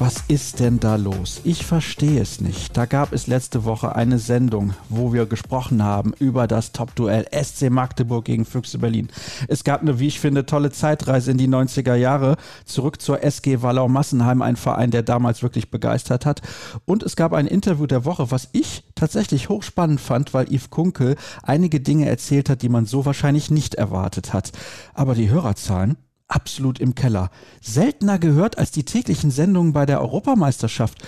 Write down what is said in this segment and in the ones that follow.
was ist denn da los? Ich verstehe es nicht. Da gab es letzte Woche eine Sendung, wo wir gesprochen haben über das Top-Duell SC Magdeburg gegen Füchse Berlin. Es gab eine, wie ich finde, tolle Zeitreise in die 90er Jahre zurück zur SG Wallau Massenheim, ein Verein, der damals wirklich begeistert hat. Und es gab ein Interview der Woche, was ich tatsächlich hochspannend fand, weil Yves Kunkel einige Dinge erzählt hat, die man so wahrscheinlich nicht erwartet hat. Aber die Hörerzahlen, absolut im Keller. Seltener gehört als die täglichen Sendungen bei der Europameisterschaft.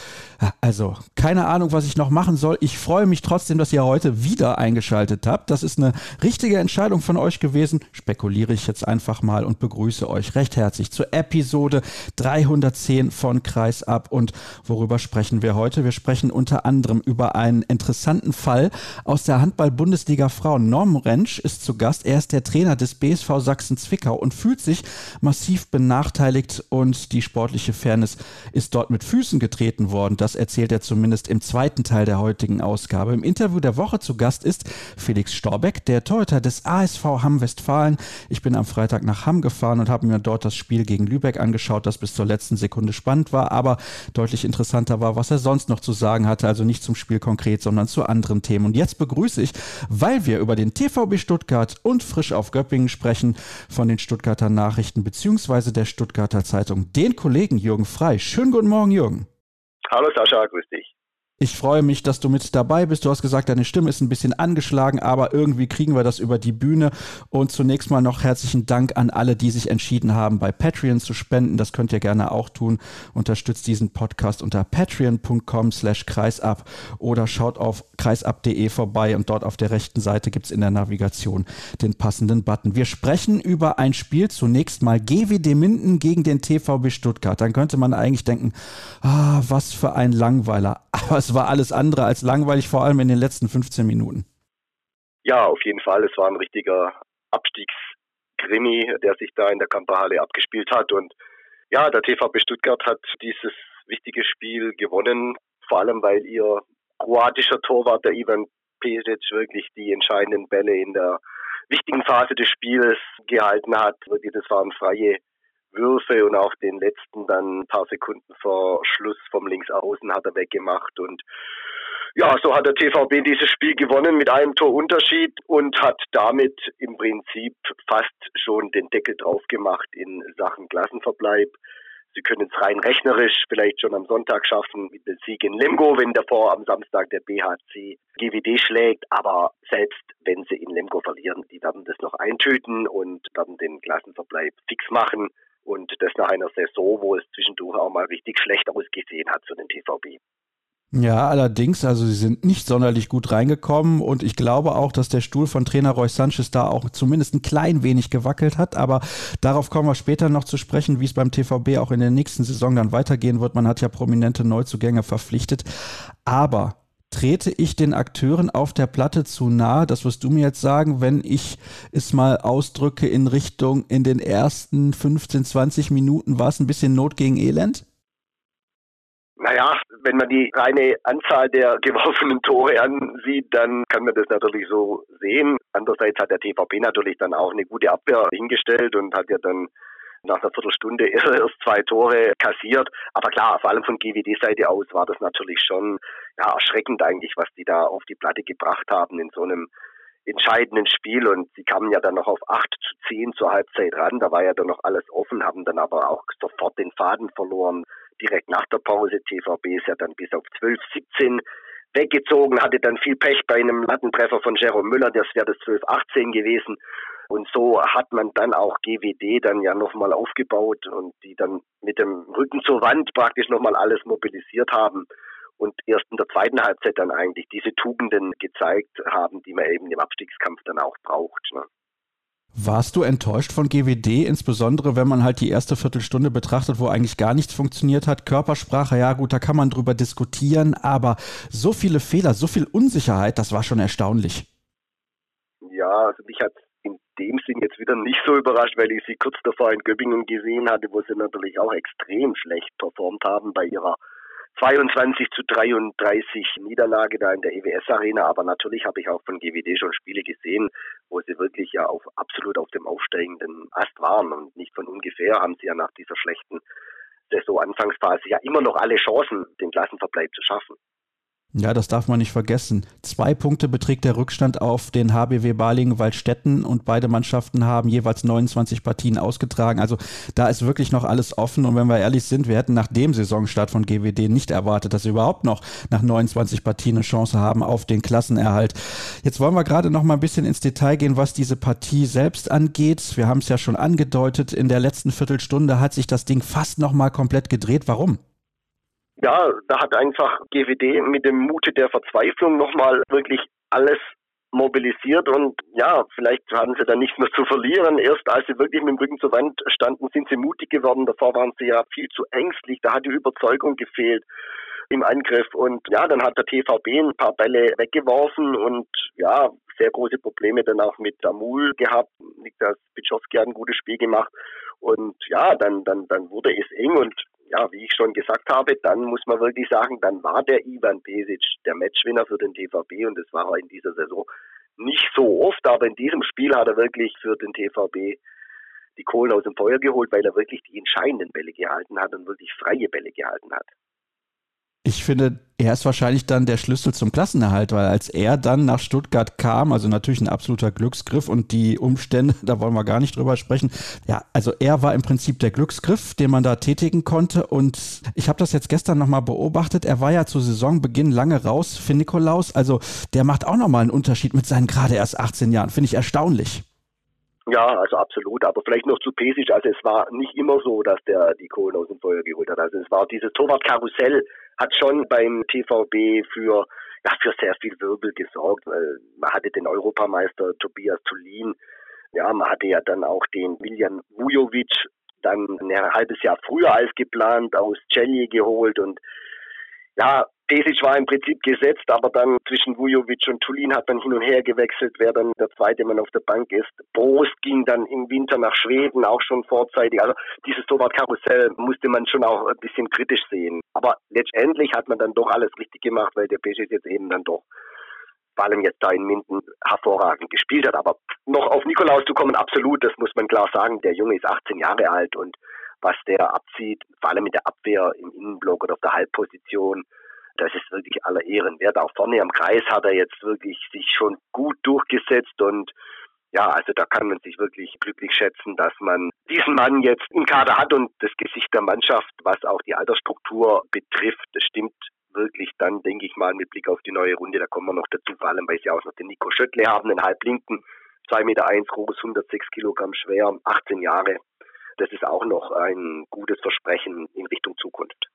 Also, keine Ahnung, was ich noch machen soll. Ich freue mich trotzdem, dass ihr heute wieder eingeschaltet habt. Das ist eine richtige Entscheidung von euch gewesen. Spekuliere ich jetzt einfach mal und begrüße euch recht herzlich zur Episode 310 von Kreis ab. Und worüber sprechen wir heute? Wir sprechen unter anderem über einen interessanten Fall aus der Handball-Bundesliga Frauen. Norm Rentsch ist zu Gast. Er ist der Trainer des BSV Sachsen-Zwickau und fühlt sich massiv benachteiligt und die sportliche Fairness ist dort mit Füßen getreten worden. Das erzählt er zumindest im zweiten Teil der heutigen Ausgabe. Im Interview der Woche zu Gast ist Felix Storbeck, der Torhüter des ASV Hamm Westfalen. Ich bin am Freitag nach Hamm gefahren und habe mir dort das Spiel gegen Lübeck angeschaut, das bis zur letzten Sekunde spannend war, aber deutlich interessanter war, was er sonst noch zu sagen hatte. Also nicht zum Spiel konkret, sondern zu anderen Themen. Und jetzt begrüße ich, weil wir über den TVB Stuttgart und frisch auf Göppingen sprechen, von den Stuttgarter Nachrichten beziehungsweise der Stuttgarter Zeitung, den Kollegen Jürgen Frei. Schönen guten Morgen, Jürgen. Hallo Sascha, grüß dich. Ich freue mich, dass du mit dabei bist. Du hast gesagt, deine Stimme ist ein bisschen angeschlagen, aber irgendwie kriegen wir das über die Bühne. Und zunächst mal noch herzlichen Dank an alle, die sich entschieden haben, bei Patreon zu spenden. Das könnt ihr gerne auch tun. Unterstützt diesen Podcast unter patreon.com slash kreisab oder schaut auf kreisab.de vorbei und dort auf der rechten Seite gibt es in der Navigation den passenden Button. Wir sprechen über ein Spiel zunächst mal GWD Minden gegen den TVB Stuttgart. Dann könnte man eigentlich denken, ah, was für ein Langweiler. Aber es war alles andere als langweilig, vor allem in den letzten 15 Minuten. Ja, auf jeden Fall. Es war ein richtiger Abstiegskrimi, der sich da in der Kamperhalle abgespielt hat. Und ja, der TVB Stuttgart hat dieses wichtige Spiel gewonnen, vor allem weil ihr kroatischer Torwart, der Ivan Pesic, wirklich die entscheidenden Bälle in der wichtigen Phase des Spiels gehalten hat. Das waren freie Würfe und auch den letzten dann ein paar Sekunden vor Schluss vom Linksaußen hat er weggemacht und ja, so hat der TVB dieses Spiel gewonnen mit einem Torunterschied und hat damit im Prinzip fast schon den Deckel drauf gemacht in Sachen Klassenverbleib. Sie können es rein rechnerisch vielleicht schon am Sonntag schaffen mit dem Sieg in Lemgo, wenn davor am Samstag der BHC GWD schlägt. Aber selbst wenn sie in Lemgo verlieren, die werden das noch eintüten und werden den Klassenverbleib fix machen. Und das nach einer Saison, wo es zwischendurch auch mal richtig schlecht ausgesehen hat für den TVB. Ja, allerdings, also sie sind nicht sonderlich gut reingekommen und ich glaube auch, dass der Stuhl von Trainer Roy Sanchez da auch zumindest ein klein wenig gewackelt hat, aber darauf kommen wir später noch zu sprechen, wie es beim TVB auch in der nächsten Saison dann weitergehen wird. Man hat ja prominente Neuzugänge verpflichtet, aber trete ich den Akteuren auf der Platte zu nahe? Das wirst du mir jetzt sagen, wenn ich es mal ausdrücke in Richtung, in den ersten 15, 20 Minuten war es ein bisschen Not gegen Elend? Naja, wenn man die reine Anzahl der geworfenen Tore ansieht, dann kann man das natürlich so sehen. Andererseits hat der TVP natürlich dann auch eine gute Abwehr hingestellt und hat ja dann nach einer Viertelstunde erst zwei Tore kassiert. Aber klar, vor allem von GWD-Seite aus war das natürlich schon ja, erschreckend eigentlich, was die da auf die Platte gebracht haben in so einem entscheidenden Spiel und sie kamen ja dann noch auf 8 zu 10 zur Halbzeit ran. Da war ja dann noch alles offen, haben dann aber auch sofort den Faden verloren. Direkt nach der Pause. TVB ist ja dann bis auf 12, 17 weggezogen, hatte dann viel Pech bei einem Lattentreffer von Jerome Müller, das wäre das 12, 18 gewesen. Und so hat man dann auch GWD dann ja nochmal aufgebaut und die dann mit dem Rücken zur Wand praktisch nochmal alles mobilisiert haben und erst in der zweiten Halbzeit dann eigentlich diese Tugenden gezeigt haben, die man eben im Abstiegskampf dann auch braucht. Ne? Warst du enttäuscht von GWD, insbesondere wenn man halt die erste Viertelstunde betrachtet, wo eigentlich gar nichts funktioniert hat? Körpersprache, ja gut, da kann man drüber diskutieren, aber so viele Fehler, so viel Unsicherheit, das war schon erstaunlich. Ja, also mich hat in dem Sinn jetzt wieder nicht so überrascht, weil ich sie kurz davor in Göppingen gesehen hatte, wo sie natürlich auch extrem schlecht performt haben bei ihrer 22 zu 33 Niederlage da in der EWS Arena. Aber natürlich habe ich auch von GWD schon Spiele gesehen, wo sie wirklich ja auf absolut auf dem aufsteigenden Ast waren und nicht von ungefähr haben sie ja nach dieser schlechten Saison-Anfangsphase ja immer noch alle Chancen, den Klassenverbleib zu schaffen. Ja, das darf man nicht vergessen. Zwei Punkte beträgt der Rückstand auf den HBW Balingen-Waldstätten und beide Mannschaften haben jeweils 29 Partien ausgetragen. Also da ist wirklich noch alles offen. Und wenn wir ehrlich sind, wir hätten nach dem Saisonstart von GWD nicht erwartet, dass sie überhaupt noch nach 29 Partien eine Chance haben auf den Klassenerhalt. Jetzt wollen wir gerade noch mal ein bisschen ins Detail gehen, was diese Partie selbst angeht. Wir haben es ja schon angedeutet. In der letzten Viertelstunde hat sich das Ding fast noch mal komplett gedreht. Warum? Ja, da hat einfach GWD mit dem Mute der Verzweiflung nochmal wirklich alles mobilisiert und ja, vielleicht hatten sie dann nichts mehr zu verlieren. Erst als sie wirklich mit dem Rücken zur Wand standen, sind sie mutig geworden. Davor waren sie ja viel zu ängstlich. Da hat die Überzeugung gefehlt im Angriff. Und ja, dann hat der TVB ein paar Bälle weggeworfen und ja, sehr große Probleme dann auch mit Damul gehabt. Niklas Pitschowski hat ein gutes Spiel gemacht. Und ja, dann, dann, dann wurde es eng und ja, wie ich schon gesagt habe, dann muss man wirklich sagen, dann war der Ivan Pesic der Matchwinner für den TVB und das war er in dieser Saison nicht so oft, aber in diesem Spiel hat er wirklich für den TVB die Kohlen aus dem Feuer geholt, weil er wirklich die entscheidenden Bälle gehalten hat und wirklich freie Bälle gehalten hat. Ich finde, er ist wahrscheinlich dann der Schlüssel zum Klassenerhalt, weil als er dann nach Stuttgart kam, also natürlich ein absoluter Glücksgriff und die Umstände, da wollen wir gar nicht drüber sprechen. Ja, also er war im Prinzip der Glücksgriff, den man da tätigen konnte und ich habe das jetzt gestern nochmal beobachtet. Er war ja zu Saisonbeginn lange raus für Nikolaus, also der macht auch nochmal einen Unterschied mit seinen gerade erst 18 Jahren. Finde ich erstaunlich. Ja, also absolut. Aber vielleicht noch zu Pesic. Also es war nicht immer so, dass der die Kohlen aus dem Feuer geholt hat. Also es war dieses Torwartkarussell hat schon beim TVB für ja, für sehr viel Wirbel gesorgt. Man hatte den Europameister Tobias Tulin. Ja, man hatte ja dann auch den Miljan Vujovic dann ein halbes Jahr früher als geplant aus Celje geholt und ja, Pesic war im Prinzip gesetzt, aber dann zwischen Vujovic und Tulin hat man hin und her gewechselt, wer dann der zweite Mann auf der Bank ist. Prost ging dann im Winter nach Schweden, auch schon vorzeitig. Also dieses Torwart-Karussell musste man schon auch ein bisschen kritisch sehen. Aber letztendlich hat man dann doch alles richtig gemacht, weil der Pesic jetzt eben dann doch vor allem jetzt da in Minden hervorragend gespielt hat. Aber noch auf Nikolaus zu kommen, absolut, das muss man klar sagen. Der Junge ist 18 Jahre alt und was der abzieht, vor allem in der Abwehr im Innenblock oder auf der Halbposition, das ist wirklich aller Ehren wert. Auch vorne am Kreis hat er jetzt wirklich sich schon gut durchgesetzt und ja, also da kann man sich wirklich glücklich schätzen, dass man diesen Mann jetzt im Kader hat und das Gesicht der Mannschaft, was auch die Altersstruktur betrifft, das stimmt wirklich dann, denke ich mal, mit Blick auf die neue Runde, da kommen wir noch dazu, vor allem, weil sie auch noch den Nico Schöttle haben, den Halblinken, 2,1 Meter eins groß, 106 Kilogramm schwer, 18 Jahre. Das ist auch noch ein gutes Versprechen in Richtung Zukunft.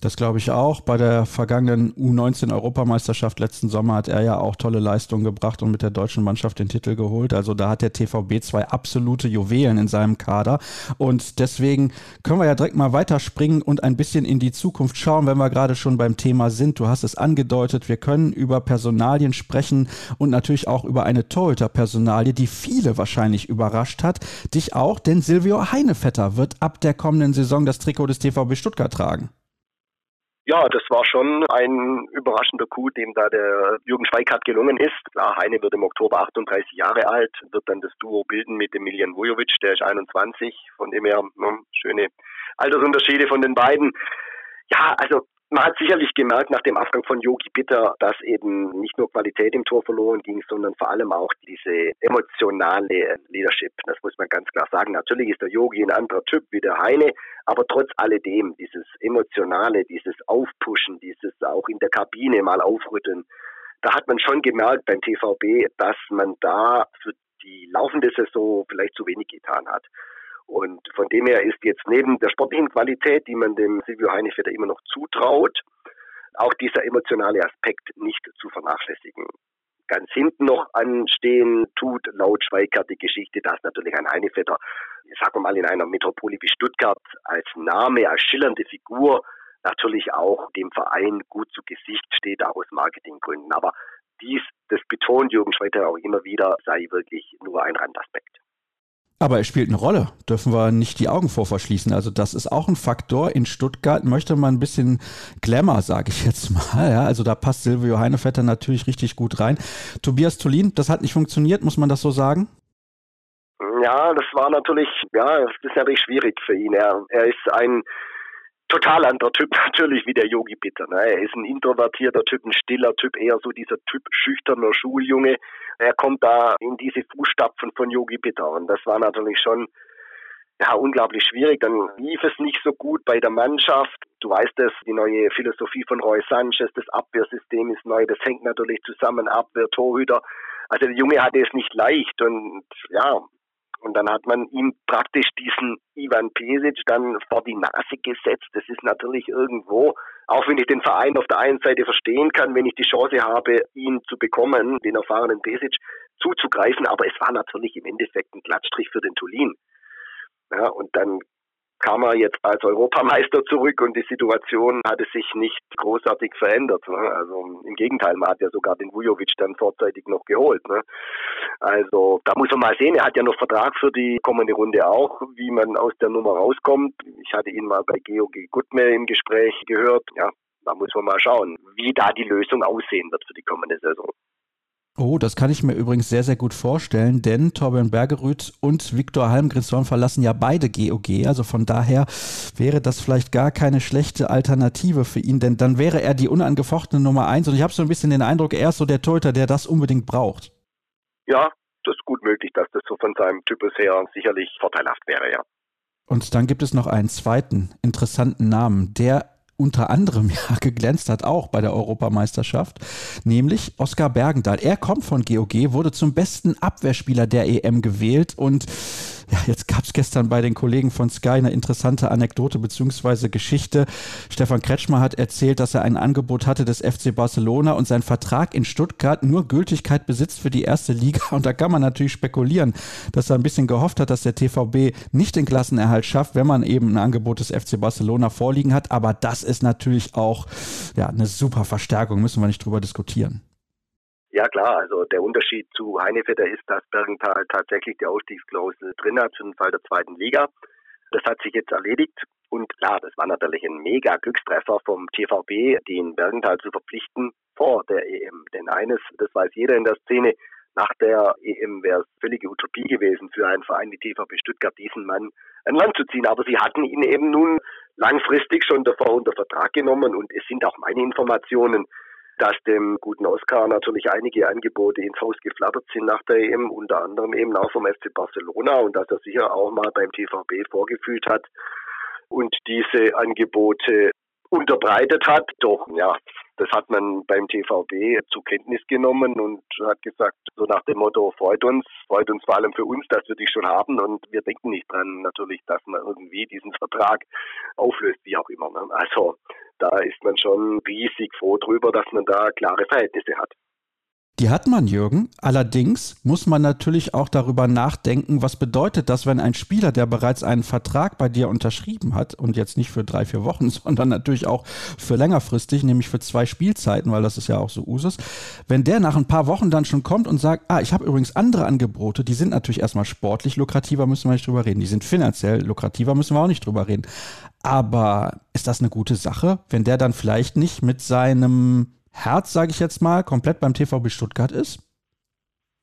Das glaube ich auch. Bei der vergangenen U19-Europameisterschaft letzten Sommer hat er ja auch tolle Leistungen gebracht und mit der deutschen Mannschaft den Titel geholt. Also da hat der TVB zwei absolute Juwelen in seinem Kader. Und deswegen können wir ja direkt mal weiterspringen und ein bisschen in die Zukunft schauen, wenn wir gerade schon beim Thema sind. Du hast es angedeutet, wir können über Personalien sprechen und natürlich auch über eine Torhüter-Personalie, die viele wahrscheinlich überrascht hat. Dich auch, denn Silvio Heinevetter wird ab der kommenden Saison das Trikot des TVB Stuttgart tragen. Ja, das war schon ein überraschender Coup, dem da der Jürgen Schweikart gelungen ist. Klar, Heine wird im Oktober 38 Jahre alt, wird dann das Duo bilden mit dem Miljan Vujovic, der ist 21, von dem her ne, schöne Altersunterschiede von den beiden. Ja, also man hat sicherlich gemerkt nach dem Abgang von Yogi Bitter, dass eben nicht nur Qualität im Tor verloren ging, sondern vor allem auch diese emotionale Leadership. Das muss man ganz klar sagen. Natürlich ist der Yogi ein anderer Typ wie der Heine, aber trotz alledem dieses emotionale, dieses Aufpushen, dieses auch in der Kabine mal aufrütteln, da hat man schon gemerkt beim TVB, dass man da für die laufende Saison vielleicht zu wenig getan hat. Und von dem her ist jetzt neben der sportlichen Qualität, die man dem Silvio Heinevetter immer noch zutraut, auch dieser emotionale Aspekt nicht zu vernachlässigen. Ganz hinten noch anstehen tut laut Schweikart die Geschichte, dass natürlich ein Heinevetter, sagen wir mal in einer Metropole wie Stuttgart als Name, als schillernde Figur natürlich auch dem Verein gut zu Gesicht steht, auch aus Marketinggründen. Aber dies, das betont Jürgen Schweiter auch immer wieder, sei wirklich nur ein Randaspekt. Aber er spielt eine Rolle, dürfen wir nicht die Augen vor verschließen. Also das ist auch ein Faktor. In Stuttgart möchte man ein bisschen Glamour, sage ich jetzt mal. Ja, also da passt Silvio Heinevetter natürlich richtig gut rein. Tobias Tulin, das hat nicht funktioniert, muss man das so sagen? Ja, das war natürlich, ja, das ist natürlich schwierig für ihn. Er, er ist ein total anderer Typ natürlich wie der Yogi Bitter. Ne? Er ist ein introvertierter Typ, ein stiller Typ, eher so dieser Typ schüchterner Schuljunge. Er kommt da in diese Fußstapfen von Yogi Bitter und das war natürlich schon ja, unglaublich schwierig. Dann lief es nicht so gut bei der Mannschaft. Du weißt es, die neue Philosophie von Roy Sanchez, das Abwehrsystem ist neu, das hängt natürlich zusammen, Abwehr, Torhüter. Also der Junge hatte es nicht leicht und ja, und dann hat man ihm praktisch diesen Ivan Pesic dann vor die Nase gesetzt. Das ist natürlich irgendwo, auch wenn ich den Verein auf der einen Seite verstehen kann, wenn ich die Chance habe, ihn zu bekommen, den erfahrenen Pesic zuzugreifen, aber es war natürlich im Endeffekt ein Glattstrich für den Tulin. Ja, und dann kam er jetzt als Europameister zurück und die Situation hatte sich nicht großartig verändert. Ne? Also im Gegenteil, man hat ja sogar den Vujovic dann vorzeitig noch geholt. Ne? Also da muss man mal sehen, er hat ja noch Vertrag für die kommende Runde auch, wie man aus der Nummer rauskommt. Ich hatte ihn mal bei GOG Gutme im Gespräch gehört. Ja, da muss man mal schauen, wie da die Lösung aussehen wird für die kommende Saison. Oh, das kann ich mir übrigens sehr, sehr gut vorstellen, denn Torbjörn Bergerud und Viktor Halmgrenson verlassen ja beide GOG. Also von daher wäre das vielleicht gar keine schlechte Alternative für ihn, denn dann wäre er die unangefochtene Nummer eins. Und ich habe so ein bisschen den Eindruck, er ist so der Torhüter, der das unbedingt braucht. Ja, das ist gut möglich, dass das so von seinem Typus her sicherlich vorteilhaft wäre, ja. Und dann gibt es noch einen zweiten interessanten Namen, der unter anderem ja geglänzt hat, auch bei der Europameisterschaft, nämlich Oskar Bergendahl. Er kommt von GOG, wurde zum besten Abwehrspieler der EM gewählt und ja, jetzt gab es gestern bei den Kollegen von Sky eine interessante Anekdote bzw. Geschichte. Stefan Kretschmer hat erzählt, dass er ein Angebot hatte des FC Barcelona und sein Vertrag in Stuttgart nur Gültigkeit besitzt für die erste Liga. Und da kann man natürlich spekulieren, dass er ein bisschen gehofft hat, dass der TVB nicht den Klassenerhalt schafft, wenn man eben ein Angebot des FC Barcelona vorliegen hat. Aber das ist natürlich auch ja, eine super Verstärkung, müssen wir nicht drüber diskutieren. Ja klar, also der Unterschied zu Heinevetter ist, dass Bergenthal tatsächlich die Ausstiegsklausel drin hat den Fall der zweiten Liga. Das hat sich jetzt erledigt und klar, das war natürlich ein mega Glückstreffer vom TVB, den Bergenthal zu verpflichten vor der EM. Denn eines, das weiß jeder in der Szene, nach der EM wäre es völlige Utopie gewesen für einen Verein wie TVB Stuttgart, diesen Mann an Land zu ziehen. Aber sie hatten ihn eben nun langfristig schon davor unter Vertrag genommen und es sind auch meine Informationen, dass dem guten Oscar natürlich einige Angebote ins Haus geflattert sind nach der EM, unter anderem eben auch vom FC Barcelona und dass er sicher auch mal beim TVB vorgefühlt hat und diese Angebote unterbreitet hat. Doch, ja, das hat man beim TVB zur Kenntnis genommen und hat gesagt, so nach dem Motto, freut uns, freut uns vor allem für uns, dass wir dich schon haben und wir denken nicht dran natürlich, dass man irgendwie diesen Vertrag auflöst, wie auch immer. Ne? Also da ist man schon riesig froh drüber, dass man da klare Verhältnisse hat. Die hat man, Jürgen. Allerdings muss man natürlich auch darüber nachdenken, was bedeutet das, wenn ein Spieler, der bereits einen Vertrag bei dir unterschrieben hat und jetzt nicht für drei, vier Wochen, sondern natürlich auch für längerfristig, nämlich für zwei Spielzeiten, weil das ist ja auch so Usus, wenn der nach ein paar Wochen dann schon kommt und sagt, ah, ich habe übrigens andere Angebote, die sind natürlich erstmal sportlich lukrativer, müssen wir nicht drüber reden. Die sind finanziell lukrativer, müssen wir auch nicht drüber reden. Aber ist das eine gute Sache, wenn der dann vielleicht nicht mit seinem Herz, sage ich jetzt mal, komplett beim TVB Stuttgart ist?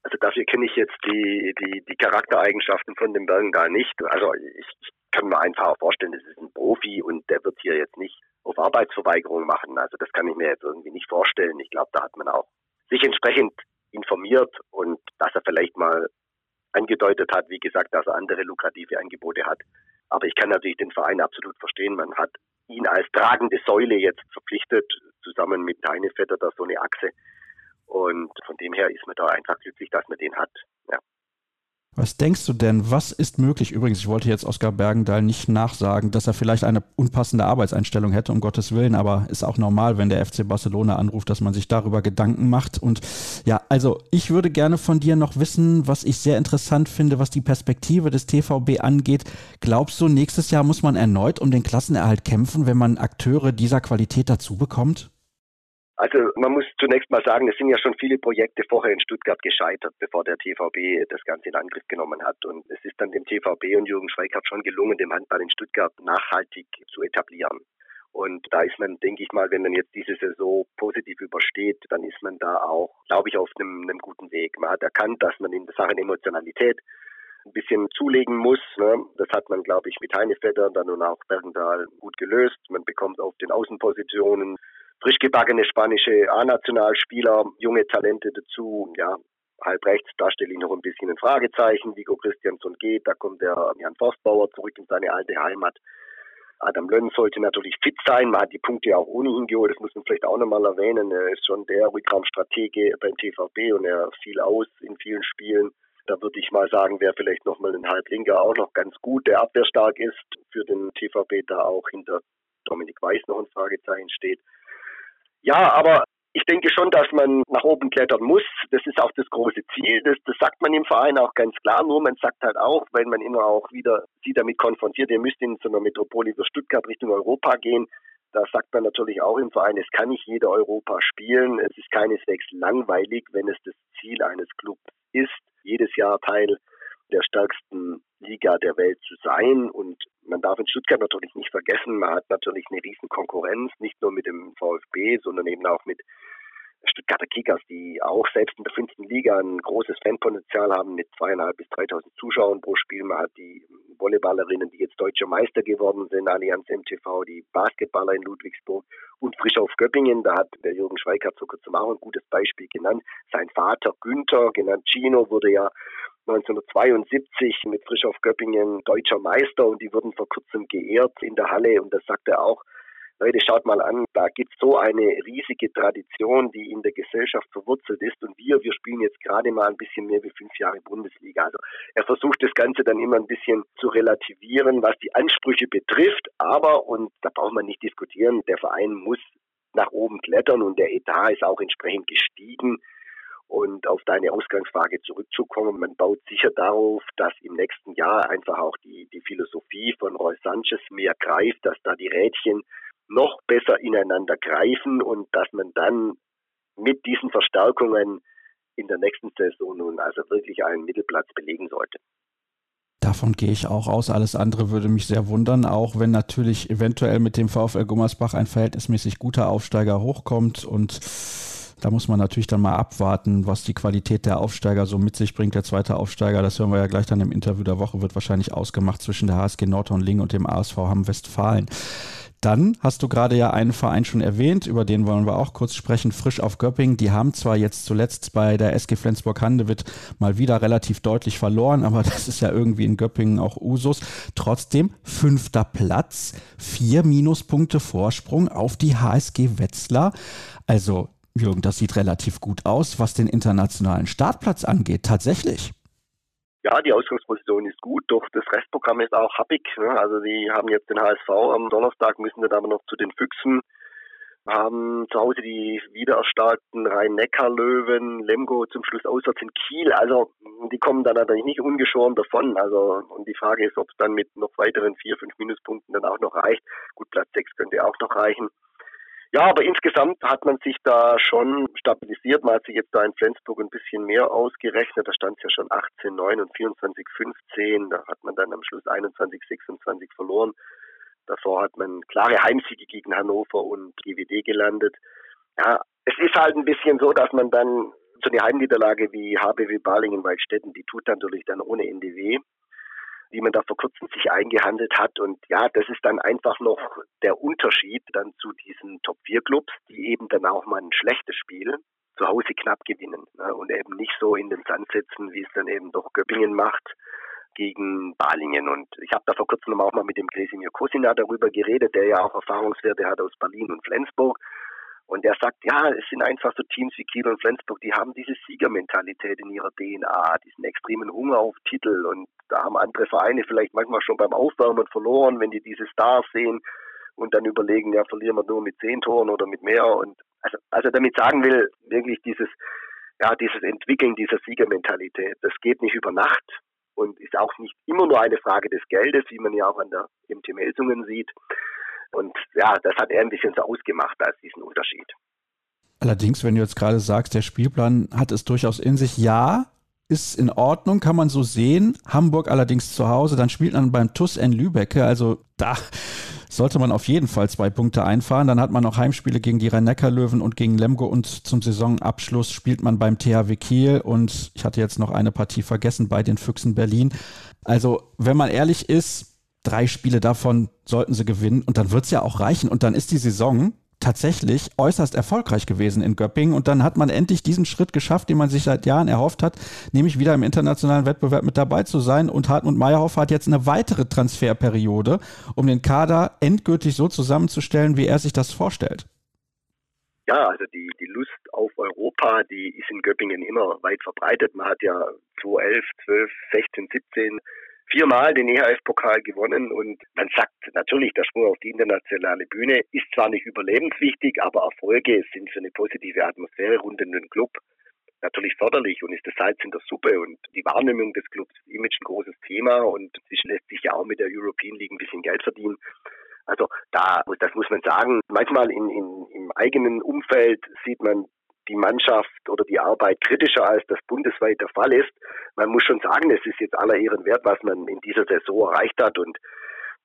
Also dafür kenne ich jetzt die, die, die Charaktereigenschaften von dem Bergendahl nicht. Also ich, ich kann mir einfach vorstellen, das ist ein Profi und der wird hier jetzt nicht auf Arbeitsverweigerung machen. Also das kann ich mir jetzt irgendwie nicht vorstellen. Ich glaube, da hat man auch sich entsprechend informiert und dass er vielleicht mal angedeutet hat, wie gesagt, dass er andere lukrative Angebote hat. Aber ich kann natürlich den Verein absolut verstehen. Man hat ihn als tragende Säule jetzt verpflichtet, zusammen mit Heinevetter, da so eine Achse. Und von dem her ist man da einfach glücklich, dass man den hat. Was denkst du denn, was ist möglich? Übrigens, ich wollte jetzt Oskar Bergendahl nicht nachsagen, dass er vielleicht eine unpassende Arbeitseinstellung hätte, um Gottes Willen, aber ist auch normal, wenn der FC Barcelona anruft, dass man sich darüber Gedanken macht. Und ja, also ich würde gerne von dir noch wissen, was ich sehr interessant finde, was die Perspektive des TVB angeht. Glaubst du, nächstes Jahr muss man erneut um den Klassenerhalt kämpfen, wenn man Akteure dieser Qualität dazu bekommt? Also man muss zunächst mal sagen, es sind ja schon viele Projekte vorher in Stuttgart gescheitert, bevor der TVB das Ganze in Angriff genommen hat. Und es ist dann dem TVB und Jürgen Schweikart schon gelungen, den Handball in Stuttgart nachhaltig zu etablieren. Und da ist man, denke ich mal, wenn man jetzt diese Saison positiv übersteht, dann ist man da auch, glaube ich, auf einem, einem guten Weg. Man hat erkannt, dass man in Sachen Emotionalität ein bisschen zulegen muss. Ne? Das hat man, glaube ich, mit Heinevetter dann und auch Bergendahl gut gelöst. Man bekommt auf den Außenpositionen frisch gebackene spanische A-Nationalspieler, junge Talente dazu, ja, halb rechts, da stelle ich noch ein bisschen ein Fragezeichen. Vigo Christiansson geht, da kommt der Jan Forstbauer zurück in seine alte Heimat. Adam Lönn sollte natürlich fit sein. Man hat die Punkte auch ohne ihn geholt. Das muss man vielleicht auch nochmal erwähnen. Er ist schon der Rückraumstratege beim TVB und er fiel aus in vielen Spielen. Da würde ich mal sagen, wäre vielleicht nochmal ein Halblinker auch noch ganz gut, der abwehrstark ist. Für den TVB da auch hinter Dominik Weiß noch ein Fragezeichen steht. Ja, aber ich denke schon, dass man nach oben klettern muss. Das ist auch das große Ziel. Das, das sagt man im Verein auch ganz klar. Nur man sagt halt auch, wenn man immer auch wieder sie damit konfrontiert, ihr müsst in so einer Metropole wie Stuttgart Richtung Europa gehen. Da sagt man natürlich auch im Verein, es kann nicht jeder Europa spielen. Es ist keineswegs langweilig, wenn es das Ziel eines Clubs ist, jedes Jahr Teil der stärksten Liga der Welt zu sein. Und man darf in Stuttgart natürlich nicht vergessen, man hat natürlich eine riesen Konkurrenz, nicht nur mit dem VfB, sondern eben auch mit Stuttgarter Kickers, die auch selbst in der fünften Liga ein großes Fanpotenzial haben mit zweieinhalb bis 3000 Zuschauern pro Spiel. Man hat die Volleyballerinnen, die jetzt deutscher Meister geworden sind, Allianz MTV, die Basketballer in Ludwigsburg und Frischhoff Göppingen. Da hat der Jürgen Schweikart vor kurzem auch ein gutes Beispiel genannt. Sein Vater Günther, genannt Gino, wurde ja 1972 mit Frisch auf Göppingen deutscher Meister und die wurden vor kurzem geehrt in der Halle und das sagt er auch. Leute, schaut mal an, da gibt es so eine riesige Tradition, die in der Gesellschaft verwurzelt ist und wir, wir spielen jetzt gerade mal ein bisschen mehr wie fünf Jahre Bundesliga. Also er versucht das Ganze dann immer ein bisschen zu relativieren, was die Ansprüche betrifft, aber, und da braucht man nicht diskutieren, der Verein muss nach oben klettern und der Etat ist auch entsprechend gestiegen. Und auf deine Ausgangsfrage zurückzukommen, man baut sicher darauf, dass im nächsten Jahr einfach auch die, die Philosophie von Roy Sanchez mehr greift, dass da die Rädchen noch besser ineinander greifen und dass man dann mit diesen Verstärkungen in der nächsten Saison nun also wirklich einen Mittelplatz belegen sollte. Davon gehe ich auch aus. Alles andere würde mich sehr wundern, auch wenn natürlich eventuell mit dem VfL Gummersbach ein verhältnismäßig guter Aufsteiger hochkommt und da muss man natürlich dann mal abwarten, was die Qualität der Aufsteiger so mit sich bringt. Der zweite Aufsteiger, das hören wir ja gleich dann im Interview der Woche, wird wahrscheinlich ausgemacht zwischen der HSG Nordhorn-Ling und dem ASV Hamm-Westfalen. Dann hast du gerade ja einen Verein schon erwähnt, über den wollen wir auch kurz sprechen, frisch auf Göpping. Die haben zwar jetzt zuletzt bei der SG Flensburg-Handewitt mal wieder relativ deutlich verloren, aber das ist ja irgendwie in Göppingen auch Usus. Trotzdem fünfter Platz, vier Minuspunkte Vorsprung auf die HSG Wetzlar. Also Jürgen, das sieht relativ gut aus, was den internationalen Startplatz angeht, tatsächlich. Ja, die Ausgangsposition ist gut, doch das Restprogramm ist auch happig. Ne? Also sie haben jetzt den HSV am Donnerstag, müssen dann aber noch zu den Füchsen, haben zu Hause die wiedererstarkten Rhein-Neckar-Löwen, Lemgo zum Schluss auswärts in Kiel. Also die kommen dann natürlich nicht ungeschoren davon. Also und die Frage ist, ob es dann mit noch weiteren vier, fünf Minuspunkten dann auch noch reicht. Gut, Platz sechs könnte auch noch reichen. Ja, aber insgesamt hat man sich da schon stabilisiert. Man hat sich jetzt da in Flensburg ein bisschen mehr ausgerechnet. Da stand es ja schon 18, 9 und 24, 15. Da hat man dann am Schluss 21, 26 verloren. Davor hat man klare Heimsiege gegen Hannover und GWD gelandet. Ja, es ist halt ein bisschen so, dass man dann so eine Heimniederlage wie HBW Balingen-Waldstätten, die tut natürlich dann ohne weh wie man da vor kurzem sich eingehandelt hat. Und ja, das ist dann einfach noch der Unterschied dann zu diesen Top-4-Clubs, die eben dann auch mal ein schlechtes Spiel zu Hause knapp gewinnen ne? und eben nicht so in den Sand setzen, wie es dann eben doch Göppingen macht gegen Balingen. Und ich habe da vor kurzem auch mal mit dem Kresimir Kosina darüber geredet, der ja auch Erfahrungswerte hat aus Berlin und Flensburg. Und er sagt, ja, es sind einfach so Teams wie Kiel und Flensburg, die haben diese Siegermentalität in ihrer DNA, diesen extremen Hunger auf Titel. Und da haben andere Vereine vielleicht manchmal schon beim Aufwärmen verloren, wenn die diese Stars sehen und dann überlegen, ja, verlieren wir nur mit zehn Toren oder mit mehr. Und also, also damit sagen will, wirklich dieses, ja, dieses Entwickeln dieser Siegermentalität, das geht nicht über Nacht und ist auch nicht immer nur eine Frage des Geldes, wie man ja auch an der MT Melsungen sieht. Und ja, das hat er ein bisschen so ausgemacht als diesen Unterschied. Allerdings, wenn du jetzt gerade sagst, der Spielplan hat es durchaus in sich, ja, ist in Ordnung, kann man so sehen. Hamburg allerdings zu Hause, dann spielt man beim TUS N Lübecke, also da sollte man auf jeden Fall zwei Punkte einfahren. Dann hat man noch Heimspiele gegen die Rhein-Neckar-Löwen und gegen Lemgo und zum Saisonabschluss spielt man beim THW Kiel und ich hatte jetzt noch eine Partie vergessen bei den Füchsen Berlin. Also, wenn man ehrlich ist, drei Spiele davon sollten sie gewinnen und dann wird es ja auch reichen und dann ist die Saison tatsächlich äußerst erfolgreich gewesen in Göppingen und dann hat man endlich diesen Schritt geschafft, den man sich seit Jahren erhofft hat, nämlich wieder im internationalen Wettbewerb mit dabei zu sein und Hartmut Meyerhoff hat jetzt eine weitere Transferperiode, um den Kader endgültig so zusammenzustellen, wie er sich das vorstellt. Ja, also die, die Lust auf Europa, die ist in Göppingen immer weit verbreitet. Man hat ja 2011, 12, 16, 17 viermal den EHF-Pokal gewonnen und man sagt natürlich, der Sprung auf die internationale Bühne ist zwar nicht überlebenswichtig, aber Erfolge sind für eine positive Atmosphäre rund um den Club natürlich förderlich und ist das Salz in der Suppe und die Wahrnehmung des Clubs Image ein großes Thema und es lässt sich ja auch mit der European League ein bisschen Geld verdienen. Also da, das muss man sagen, manchmal in, in, im eigenen Umfeld sieht man die Mannschaft oder die Arbeit kritischer als das bundesweit der Fall ist. Man muss schon sagen, es ist jetzt aller Ehren wert, was man in dieser Saison erreicht hat und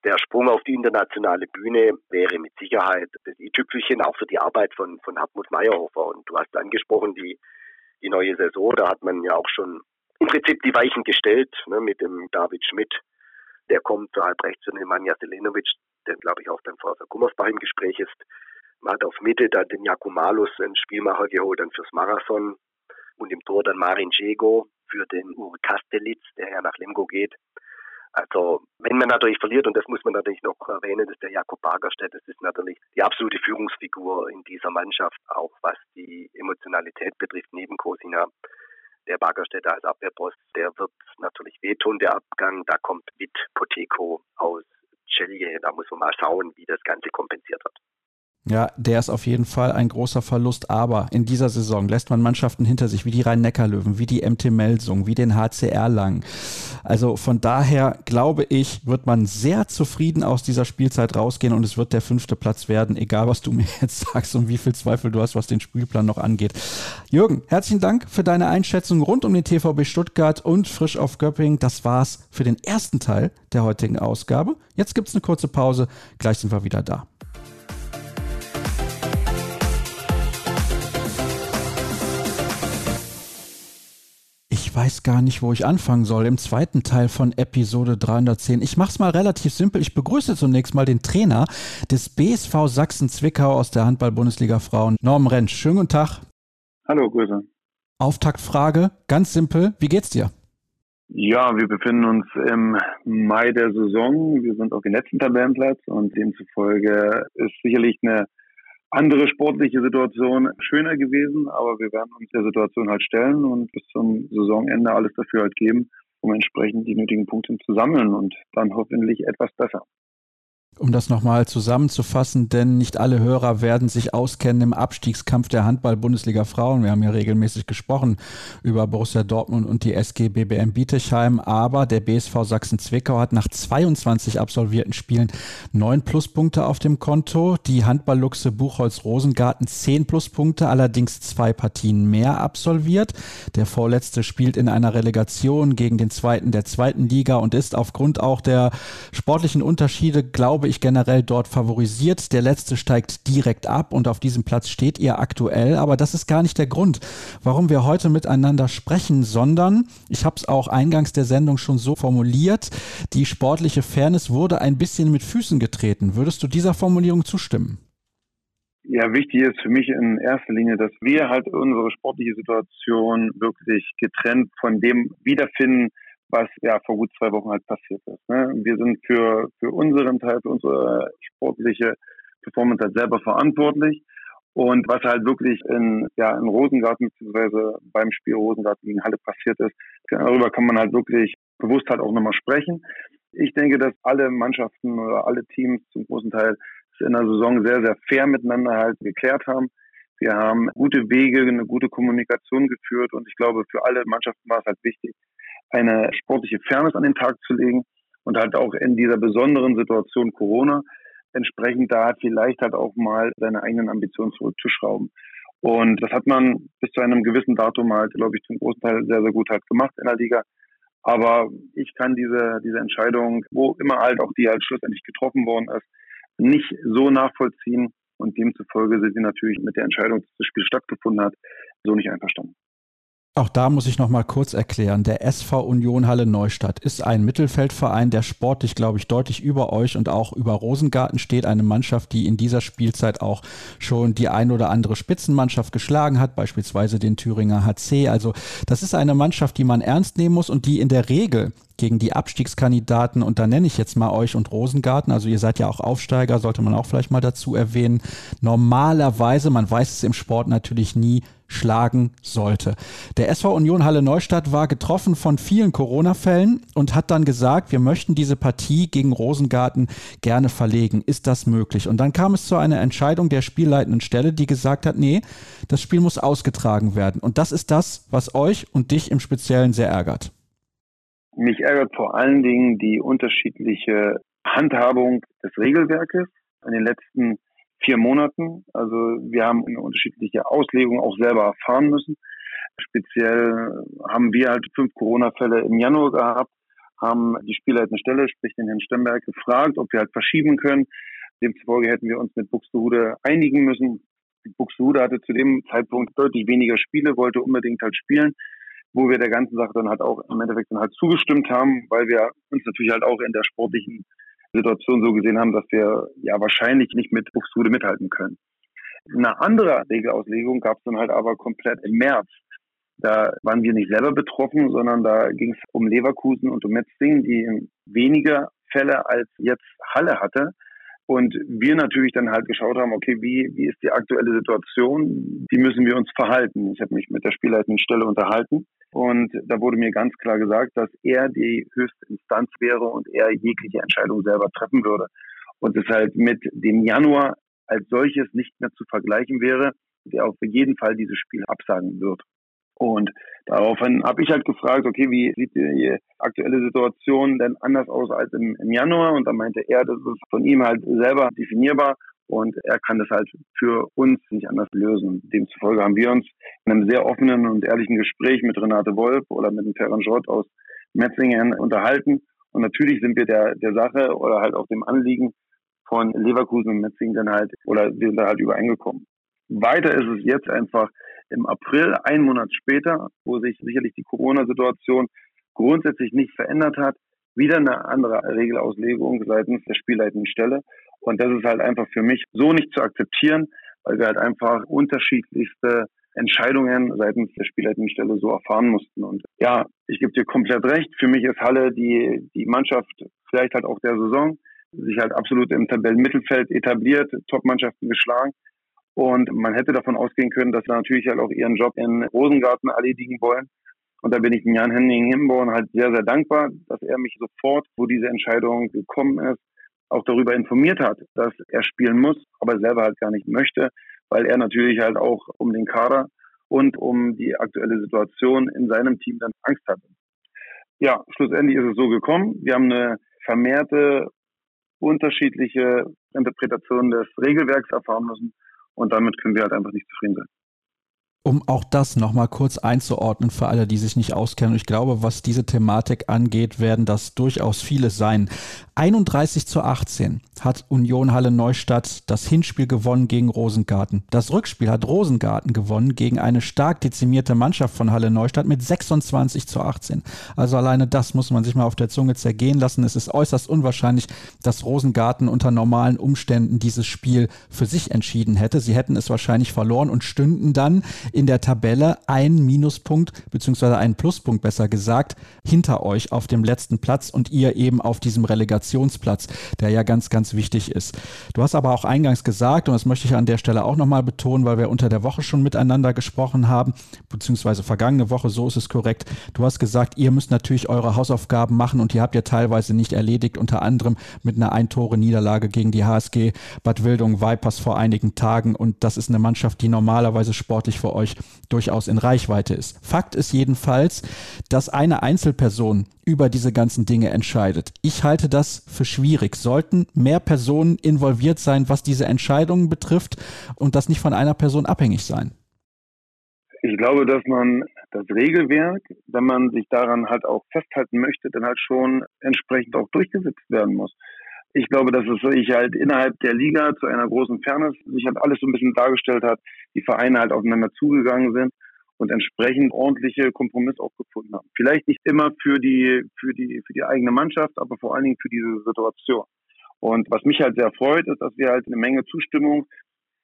der Sprung auf die internationale Bühne wäre mit Sicherheit das i-Tüpfelchen auch für die Arbeit von, von Hartmut Meyerhofer. Und du hast angesprochen, die, die neue Saison, da hat man ja auch schon im Prinzip die Weichen gestellt ne, mit dem David Schmidt. Der kommt halb rechts von Nemanja Selenovic, der glaube ich auch beim VfL Gummersbach im Gespräch ist. Man hat auf Mitte dann den Jakumalus, einen Spielmacher geholt, dann fürs Marathon und im Tor dann Marin Jego für den Uwe Kastelitz, der ja nach Lemgo geht. Also wenn man natürlich verliert, und das muss man natürlich noch erwähnen, ist der Jakob Bagerstedt, das ist natürlich die absolute Führungsfigur in dieser Mannschaft, auch was die Emotionalität betrifft, neben Kosina. Der Bagerstädter als Abwehrpost, der wird natürlich wehtun, der Abgang. Da kommt mit Poteko aus Celje. Da muss man mal schauen, wie das Ganze kompensiert wird. Ja, der ist auf jeden Fall ein großer Verlust, aber in dieser Saison lässt man Mannschaften hinter sich, wie die Rhein-Neckar-Löwen, wie die MT Melsung, wie den HCR Lang. Also von daher glaube ich, wird man sehr zufrieden aus dieser Spielzeit rausgehen und es wird der fünfte Platz werden, egal was du mir jetzt sagst und wie viel Zweifel du hast, was den Spielplan noch angeht. Jürgen, herzlichen Dank für deine Einschätzung rund um den TVB Stuttgart und Frisch auf Göpping. Das war's für den ersten Teil der heutigen Ausgabe. Jetzt gibt's eine kurze Pause, gleich sind wir wieder da. Weiß gar nicht, wo ich anfangen soll. Im zweiten Teil von Episode 310. Ich mache es mal relativ simpel. Ich begrüße zunächst mal den Trainer des BSV Sachsen-Zwickau aus der Handball-Bundesliga Frauen, Norm Rentsch. Schönen guten Tag. Hallo, Grüße. Auftaktfrage, ganz simpel. Wie geht's dir? Ja, wir befinden uns im Mai der Saison. Wir sind auf dem letzten Tabellenplatz und demzufolge ist sicherlich eine andere sportliche Situation schöner gewesen, aber wir werden uns der Situation halt stellen und bis zum Saisonende alles dafür halt geben, um entsprechend die nötigen Punkte zu sammeln und dann hoffentlich etwas besser um das nochmal zusammenzufassen, denn nicht alle Hörer werden sich auskennen im Abstiegskampf der Handball-Bundesliga Frauen. Wir haben ja regelmäßig gesprochen über Borussia Dortmund und die SG BBM Bietigheim, aber der BSV Sachsen-Zwickau hat nach 22 absolvierten Spielen neun Pluspunkte auf dem Konto. Die Handball-Luchse Buchholz-Rosengarten zehn Pluspunkte, allerdings zwei Partien mehr absolviert. Der Vorletzte spielt in einer Relegation gegen den Zweiten der zweiten Liga und ist aufgrund auch der sportlichen Unterschiede, glaube glaube ich, generell dort favorisiert. Der letzte steigt direkt ab und auf diesem Platz steht ihr aktuell. Aber das ist gar nicht der Grund, warum wir heute miteinander sprechen, sondern ich habe es auch eingangs der Sendung schon so formuliert, die sportliche Fairness wurde ein bisschen mit Füßen getreten. Würdest du dieser Formulierung zustimmen? Ja, wichtig ist für mich in erster Linie, dass wir halt unsere sportliche Situation wirklich getrennt von dem wiederfinden, was ja vor gut zwei Wochen halt passiert ist. Ne? Wir sind für, für unseren Teil, für unsere sportliche Performance halt selber verantwortlich. Und was halt wirklich in, ja, in Rosengarten beziehungsweise beim Spiel Rosengarten gegen Halle passiert ist, darüber kann man halt wirklich bewusst halt auch nochmal sprechen. Ich denke, dass alle Mannschaften oder alle Teams zum großen Teil in der Saison sehr, sehr fair miteinander halt geklärt haben. Wir haben gute Wege, eine gute Kommunikation geführt und ich glaube, für alle Mannschaften war es halt wichtig, eine sportliche Fairness an den Tag zu legen und halt auch in dieser besonderen Situation Corona entsprechend da vielleicht halt auch mal seine eigenen Ambitionen zurückzuschrauben. Und das hat man bis zu einem gewissen Datum halt, glaube ich, zum großen Teil sehr, sehr gut halt gemacht in der Liga. Aber ich kann diese, diese Entscheidung, wo immer halt auch die halt schlussendlich getroffen worden ist, nicht so nachvollziehen. Und demzufolge sind sie natürlich mit der Entscheidung, dass das Spiel stattgefunden hat, so nicht einverstanden. Auch da muss ich noch mal kurz erklären. Der SV Union Halle Neustadt ist ein Mittelfeldverein, der sportlich, glaube ich, deutlich über euch und auch über Rosengarten steht. Eine Mannschaft, die in dieser Spielzeit auch schon die ein oder andere Spitzenmannschaft geschlagen hat, beispielsweise den Thüringer HC. Also das ist eine Mannschaft, die man ernst nehmen muss und die in der Regel gegen die Abstiegskandidaten, und da nenne ich jetzt mal euch und Rosengarten, also ihr seid ja auch Aufsteiger, sollte man auch vielleicht mal dazu erwähnen, normalerweise, man weiß es im Sport natürlich nie, schlagen sollte. Der SV Union Halle Neustadt war getroffen von vielen Corona-Fällen und hat dann gesagt, wir möchten diese Partie gegen Rosengarten gerne verlegen. Ist das möglich? Und dann kam es zu einer Entscheidung der spielleitenden Stelle, die gesagt hat, nee, das Spiel muss ausgetragen werden. Und das ist das, was euch und dich im Speziellen sehr ärgert. Mich ärgert vor allen Dingen die unterschiedliche Handhabung des Regelwerkes in den letzten vier Monaten. Also wir haben eine unterschiedliche Auslegung auch selber erfahren müssen. Speziell haben wir halt fünf Corona-Fälle im Januar gehabt, haben die spielleitende Stelle, sprich den Herrn Stemberg, gefragt, ob wir halt verschieben können. Demzufolge hätten wir uns mit Buxtehude einigen müssen. Buxtehude hatte zu dem Zeitpunkt deutlich weniger Spiele, wollte unbedingt halt spielen, wo wir der ganzen Sache dann halt auch im Endeffekt dann halt zugestimmt haben, weil wir uns natürlich halt auch in der sportlichen Situation so gesehen haben, dass wir ja wahrscheinlich nicht mit Buxtehude mithalten können. Eine andere Regelauslegung gab es dann halt aber komplett im März. Da waren wir nicht selber betroffen, sondern da ging es um Leverkusen und um Metzingen, die weniger Fälle als jetzt Halle hatte. Und wir natürlich dann halt geschaut haben, okay, wie, wie ist die aktuelle Situation? Wie müssen wir uns verhalten? Ich habe mich mit der spielleitenden Stelle unterhalten und da wurde mir ganz klar gesagt, dass er die höchste Instanz wäre und er jegliche Entscheidung selber treffen würde. Und es halt mit dem Januar als solches nicht mehr zu vergleichen wäre, der auf jeden Fall dieses Spiel absagen wird. Und daraufhin habe ich halt gefragt, okay, wie sieht die aktuelle Situation denn anders aus als im, im Januar? Und dann meinte er, das ist von ihm halt selber definierbar und er kann das halt für uns nicht anders lösen. Demzufolge haben wir uns in einem sehr offenen und ehrlichen Gespräch mit Renate Wolf oder mit dem Terran Schott aus Metzingen unterhalten. Und natürlich sind wir der, der Sache oder halt auch dem Anliegen von Leverkusen und Metzingen dann halt, oder wir sind da halt übereingekommen. Weiter ist es jetzt einfach im April, einen Monat später, wo sich sicherlich die Corona-Situation grundsätzlich nicht verändert hat, wieder eine andere Regelauslegung seitens der spielleitenden Stelle. Und das ist halt einfach für mich so nicht zu akzeptieren, weil wir halt einfach unterschiedlichste Entscheidungen seitens der spielleitenden Stelle so erfahren mussten. Und ja, ich gebe dir komplett recht. Für mich ist Halle die, die Mannschaft vielleicht halt auch der Saison, sich halt absolut im Tabellenmittelfeld etabliert, Top-Mannschaften geschlagen. Und man hätte davon ausgehen können, dass sie natürlich halt auch ihren Job in Rosengarten erledigen wollen. Und da bin ich Jan Henning Himborn halt sehr, sehr dankbar, dass er mich sofort, wo diese Entscheidung gekommen ist, auch darüber informiert hat, dass er spielen muss, aber selber halt gar nicht möchte, weil er natürlich halt auch um den Kader und um die aktuelle Situation in seinem Team dann Angst hatte. Ja, schlussendlich ist es so gekommen. Wir haben eine vermehrte unterschiedliche Interpretation des Regelwerks erfahren müssen und damit können wir halt einfach nicht zufrieden sein um auch das nochmal kurz einzuordnen für alle, die sich nicht auskennen. ich glaube, was diese Thematik angeht, werden das durchaus viele sein. 31 zu 18 hat Union Halle Neustadt das Hinspiel gewonnen gegen Rosengarten. Das Rückspiel hat Rosengarten gewonnen gegen eine stark dezimierte Mannschaft von Halle Neustadt mit 26 zu 18. Also alleine das muss man sich mal auf der Zunge zergehen lassen. Es ist äußerst unwahrscheinlich, dass Rosengarten unter normalen Umständen dieses Spiel für sich entschieden hätte. Sie hätten es wahrscheinlich verloren und stünden dann in der Tabelle einen Minuspunkt beziehungsweise einen Pluspunkt besser gesagt hinter euch auf dem letzten Platz und ihr eben auf diesem Relegationsplatz, der ja ganz, ganz wichtig ist. Du hast aber auch eingangs gesagt, und das möchte ich an der Stelle auch nochmal betonen, weil wir unter der Woche schon miteinander gesprochen haben, beziehungsweise vergangene Woche, so ist es korrekt. Du hast gesagt, ihr müsst natürlich eure Hausaufgaben machen und ihr habt ja teilweise nicht erledigt, unter anderem mit einer Eintore-Niederlage gegen die HSG Bad Wildung Vipers vor einigen Tagen und das ist eine Mannschaft, die normalerweise sportlich euch euch durchaus in Reichweite ist. Fakt ist jedenfalls, dass eine Einzelperson über diese ganzen Dinge entscheidet. Ich halte das für schwierig. Sollten mehr Personen involviert sein, was diese Entscheidungen betrifft und das nicht von einer Person abhängig sein? Ich glaube, dass man das Regelwerk, wenn man sich daran halt auch festhalten möchte, dann halt schon entsprechend auch durchgesetzt werden muss. Ich glaube, dass es sich halt innerhalb der Liga zu einer großen Fairness sich halt alles so ein bisschen dargestellt hat, die Vereine halt aufeinander zugegangen sind und entsprechend ordentliche Kompromisse auch gefunden haben. Vielleicht nicht immer für die, für die, für die eigene Mannschaft, aber vor allen Dingen für diese Situation. Und was mich halt sehr freut, ist, dass wir halt eine Menge Zustimmung,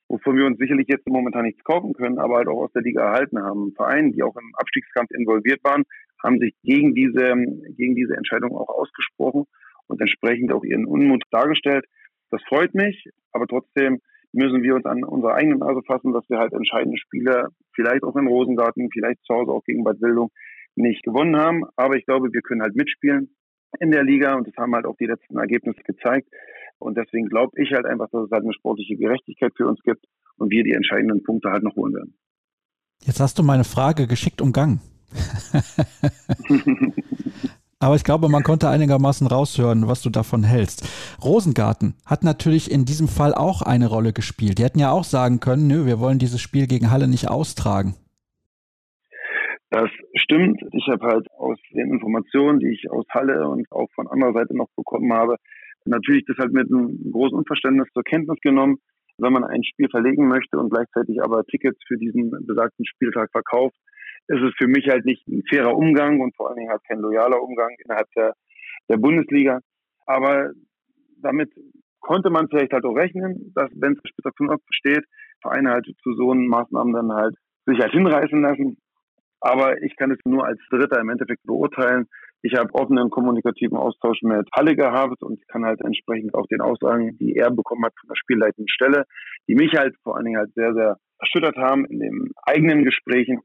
wovon wir uns sicherlich jetzt momentan nichts kaufen können, aber halt auch aus der Liga erhalten haben. Vereine, die auch im Abstiegskampf involviert waren, haben sich gegen diese, gegen diese Entscheidung auch ausgesprochen und entsprechend auch ihren Unmut dargestellt. Das freut mich, aber trotzdem müssen wir uns an unsere eigene Nase fassen, dass wir halt entscheidende Spiele, vielleicht auch im Rosengarten, vielleicht zu Hause auch gegen Bad Wildung, nicht gewonnen haben. Aber ich glaube, wir können halt mitspielen in der Liga und das haben halt auch die letzten Ergebnisse gezeigt. Und deswegen glaube ich halt einfach, dass es halt eine sportliche Gerechtigkeit für uns gibt und wir die entscheidenden Punkte halt noch holen werden. Jetzt hast du meine Frage geschickt umgangen. Aber ich glaube, man konnte einigermaßen raushören, was du davon hältst. Rosengarten hat natürlich in diesem Fall auch eine Rolle gespielt. Die hätten ja auch sagen können, nö, wir wollen dieses Spiel gegen Halle nicht austragen. Das stimmt. Ich habe halt aus den Informationen, die ich aus Halle und auch von anderer Seite noch bekommen habe, natürlich das halt mit einem großen Unverständnis zur Kenntnis genommen. Wenn man ein Spiel verlegen möchte und gleichzeitig aber Tickets für diesen besagten Spieltag verkauft, ist es für mich halt nicht ein fairer Umgang und vor allen Dingen halt kein loyaler Umgang innerhalb der, der Bundesliga. Aber damit konnte man vielleicht halt auch rechnen, dass wenn es Spekulation besteht, Vereine halt zu so Maßnahmen dann halt sich halt hinreißen lassen. Aber ich kann es nur als Dritter im Endeffekt beurteilen. Ich habe offenen kommunikativen Austausch mit Halle gehabt und kann halt entsprechend auch den Aussagen, die er bekommen hat von der spielleitenden Stelle, die mich halt vor allen Dingen halt sehr, sehr erschüttert haben in den eigenen Gesprächen,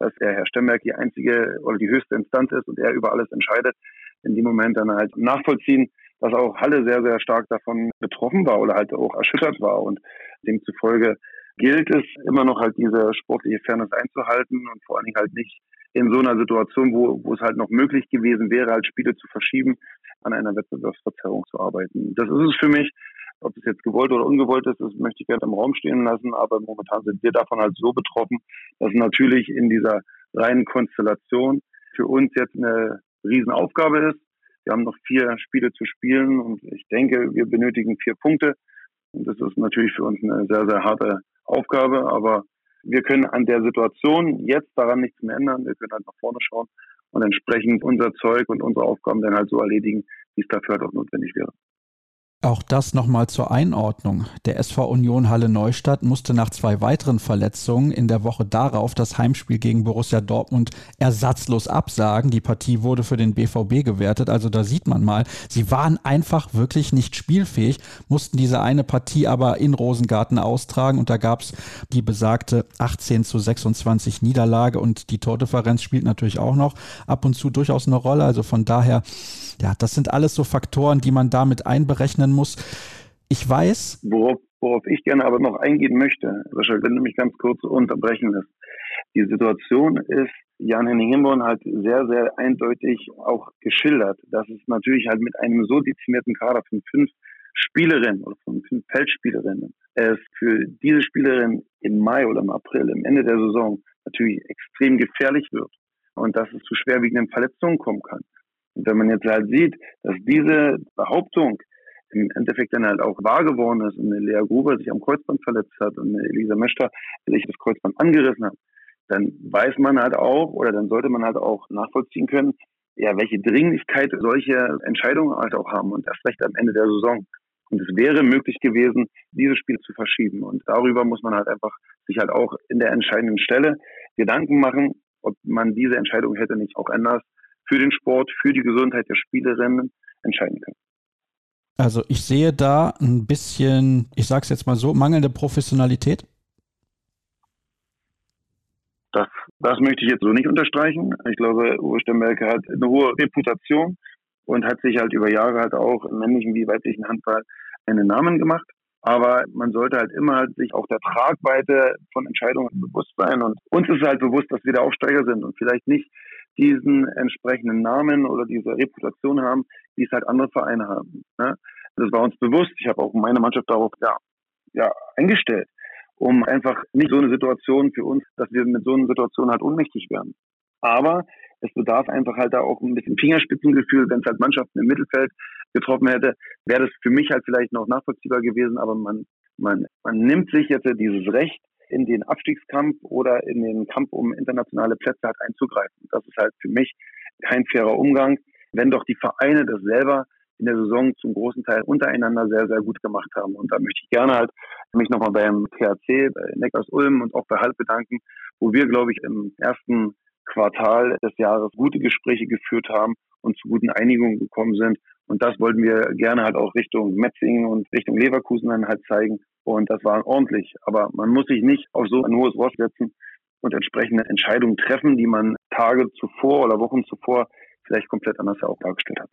dass der Herr Stemberg die einzige oder die höchste Instanz ist und er über alles entscheidet, in dem Moment dann halt nachvollziehen, dass auch Halle sehr, sehr stark davon betroffen war oder halt auch erschüttert war und demzufolge gilt es immer noch halt diese sportliche Fairness einzuhalten und vor allen Dingen halt nicht in so einer Situation, wo, wo es halt noch möglich gewesen wäre, halt Spiele zu verschieben, an einer Wettbewerbsverzerrung zu arbeiten. Das ist es für mich. Ob es jetzt gewollt oder ungewollt ist, das möchte ich gerne im Raum stehen lassen. Aber momentan sind wir davon halt so betroffen, dass natürlich in dieser reinen Konstellation für uns jetzt eine Riesenaufgabe ist. Wir haben noch vier Spiele zu spielen und ich denke, wir benötigen vier Punkte. Und das ist natürlich für uns eine sehr, sehr harte Aufgabe. Aber wir können an der Situation jetzt daran nichts mehr ändern. Wir können halt nach vorne schauen und entsprechend unser Zeug und unsere Aufgaben dann halt so erledigen, wie es dafür halt auch notwendig wäre. Auch das nochmal zur Einordnung. Der SV Union Halle Neustadt musste nach zwei weiteren Verletzungen in der Woche darauf das Heimspiel gegen Borussia Dortmund ersatzlos absagen. Die Partie wurde für den BVB gewertet. Also da sieht man mal, sie waren einfach wirklich nicht spielfähig, mussten diese eine Partie aber in Rosengarten austragen und da gab es die besagte 18 zu 26 Niederlage und die Tordifferenz spielt natürlich auch noch ab und zu durchaus eine Rolle. Also von daher, ja, das sind alles so Faktoren, die man damit einberechnen muss. Ich weiß. Worauf, worauf ich gerne aber noch eingehen möchte, Richard, wenn du mich ganz kurz unterbrechen lässt. Die Situation ist, Jan-Henning Himborn hat sehr, sehr eindeutig auch geschildert, dass es natürlich halt mit einem so dezimierten Kader von fünf Spielerinnen oder von fünf Feldspielerinnen es für diese Spielerin im Mai oder im April, im Ende der Saison, natürlich extrem gefährlich wird und dass es zu schwerwiegenden Verletzungen kommen kann. Und wenn man jetzt halt sieht, dass diese Behauptung im Endeffekt dann halt auch wahr geworden ist und eine Lea Gruber sich am Kreuzband verletzt hat und eine Elisa Meschter sich das Kreuzband angerissen hat, dann weiß man halt auch oder dann sollte man halt auch nachvollziehen können, ja, welche Dringlichkeit solche Entscheidungen halt auch haben und erst recht am Ende der Saison. Und es wäre möglich gewesen, dieses Spiel zu verschieben. Und darüber muss man halt einfach sich halt auch in der entscheidenden Stelle Gedanken machen, ob man diese Entscheidung hätte nicht auch anders für den Sport, für die Gesundheit der Spielerinnen entscheiden können. Also ich sehe da ein bisschen, ich sage es jetzt mal so, mangelnde Professionalität. Das, das möchte ich jetzt so nicht unterstreichen. Ich glaube, Uwe Stemmelke hat eine hohe Reputation und hat sich halt über Jahre halt auch im männlichen wie weiblichen Handball einen Namen gemacht. Aber man sollte halt immer halt sich auch der Tragweite von Entscheidungen bewusst sein. Und uns ist halt bewusst, dass wir der Aufsteiger sind und vielleicht nicht diesen entsprechenden Namen oder diese Reputation haben, wie es halt andere Vereine haben. Ne? Das war uns bewusst. Ich habe auch meine Mannschaft darauf ja, ja, eingestellt. um einfach nicht so eine Situation für uns, dass wir mit so einer Situation halt ohnmächtig werden. Aber es bedarf einfach halt da auch ein bisschen Fingerspitzengefühl. Wenn es halt Mannschaften im Mittelfeld getroffen hätte, wäre das für mich halt vielleicht noch nachvollziehbar gewesen. Aber man, man, man nimmt sich jetzt dieses Recht, in den Abstiegskampf oder in den Kampf um internationale Plätze halt einzugreifen. Das ist halt für mich kein fairer Umgang, wenn doch die Vereine das selber in der Saison zum großen Teil untereinander sehr, sehr gut gemacht haben. Und da möchte ich gerne halt mich nochmal beim THC, bei Neckars Ulm und auch bei Halt bedanken, wo wir, glaube ich, im ersten Quartal des Jahres gute Gespräche geführt haben und zu guten Einigungen gekommen sind. Und das wollten wir gerne halt auch Richtung Metzingen und Richtung Leverkusen dann halt zeigen. Und das war ordentlich. Aber man muss sich nicht auf so ein hohes Ross setzen und entsprechende Entscheidungen treffen, die man Tage zuvor oder Wochen zuvor vielleicht komplett anders auch dargestellt hat.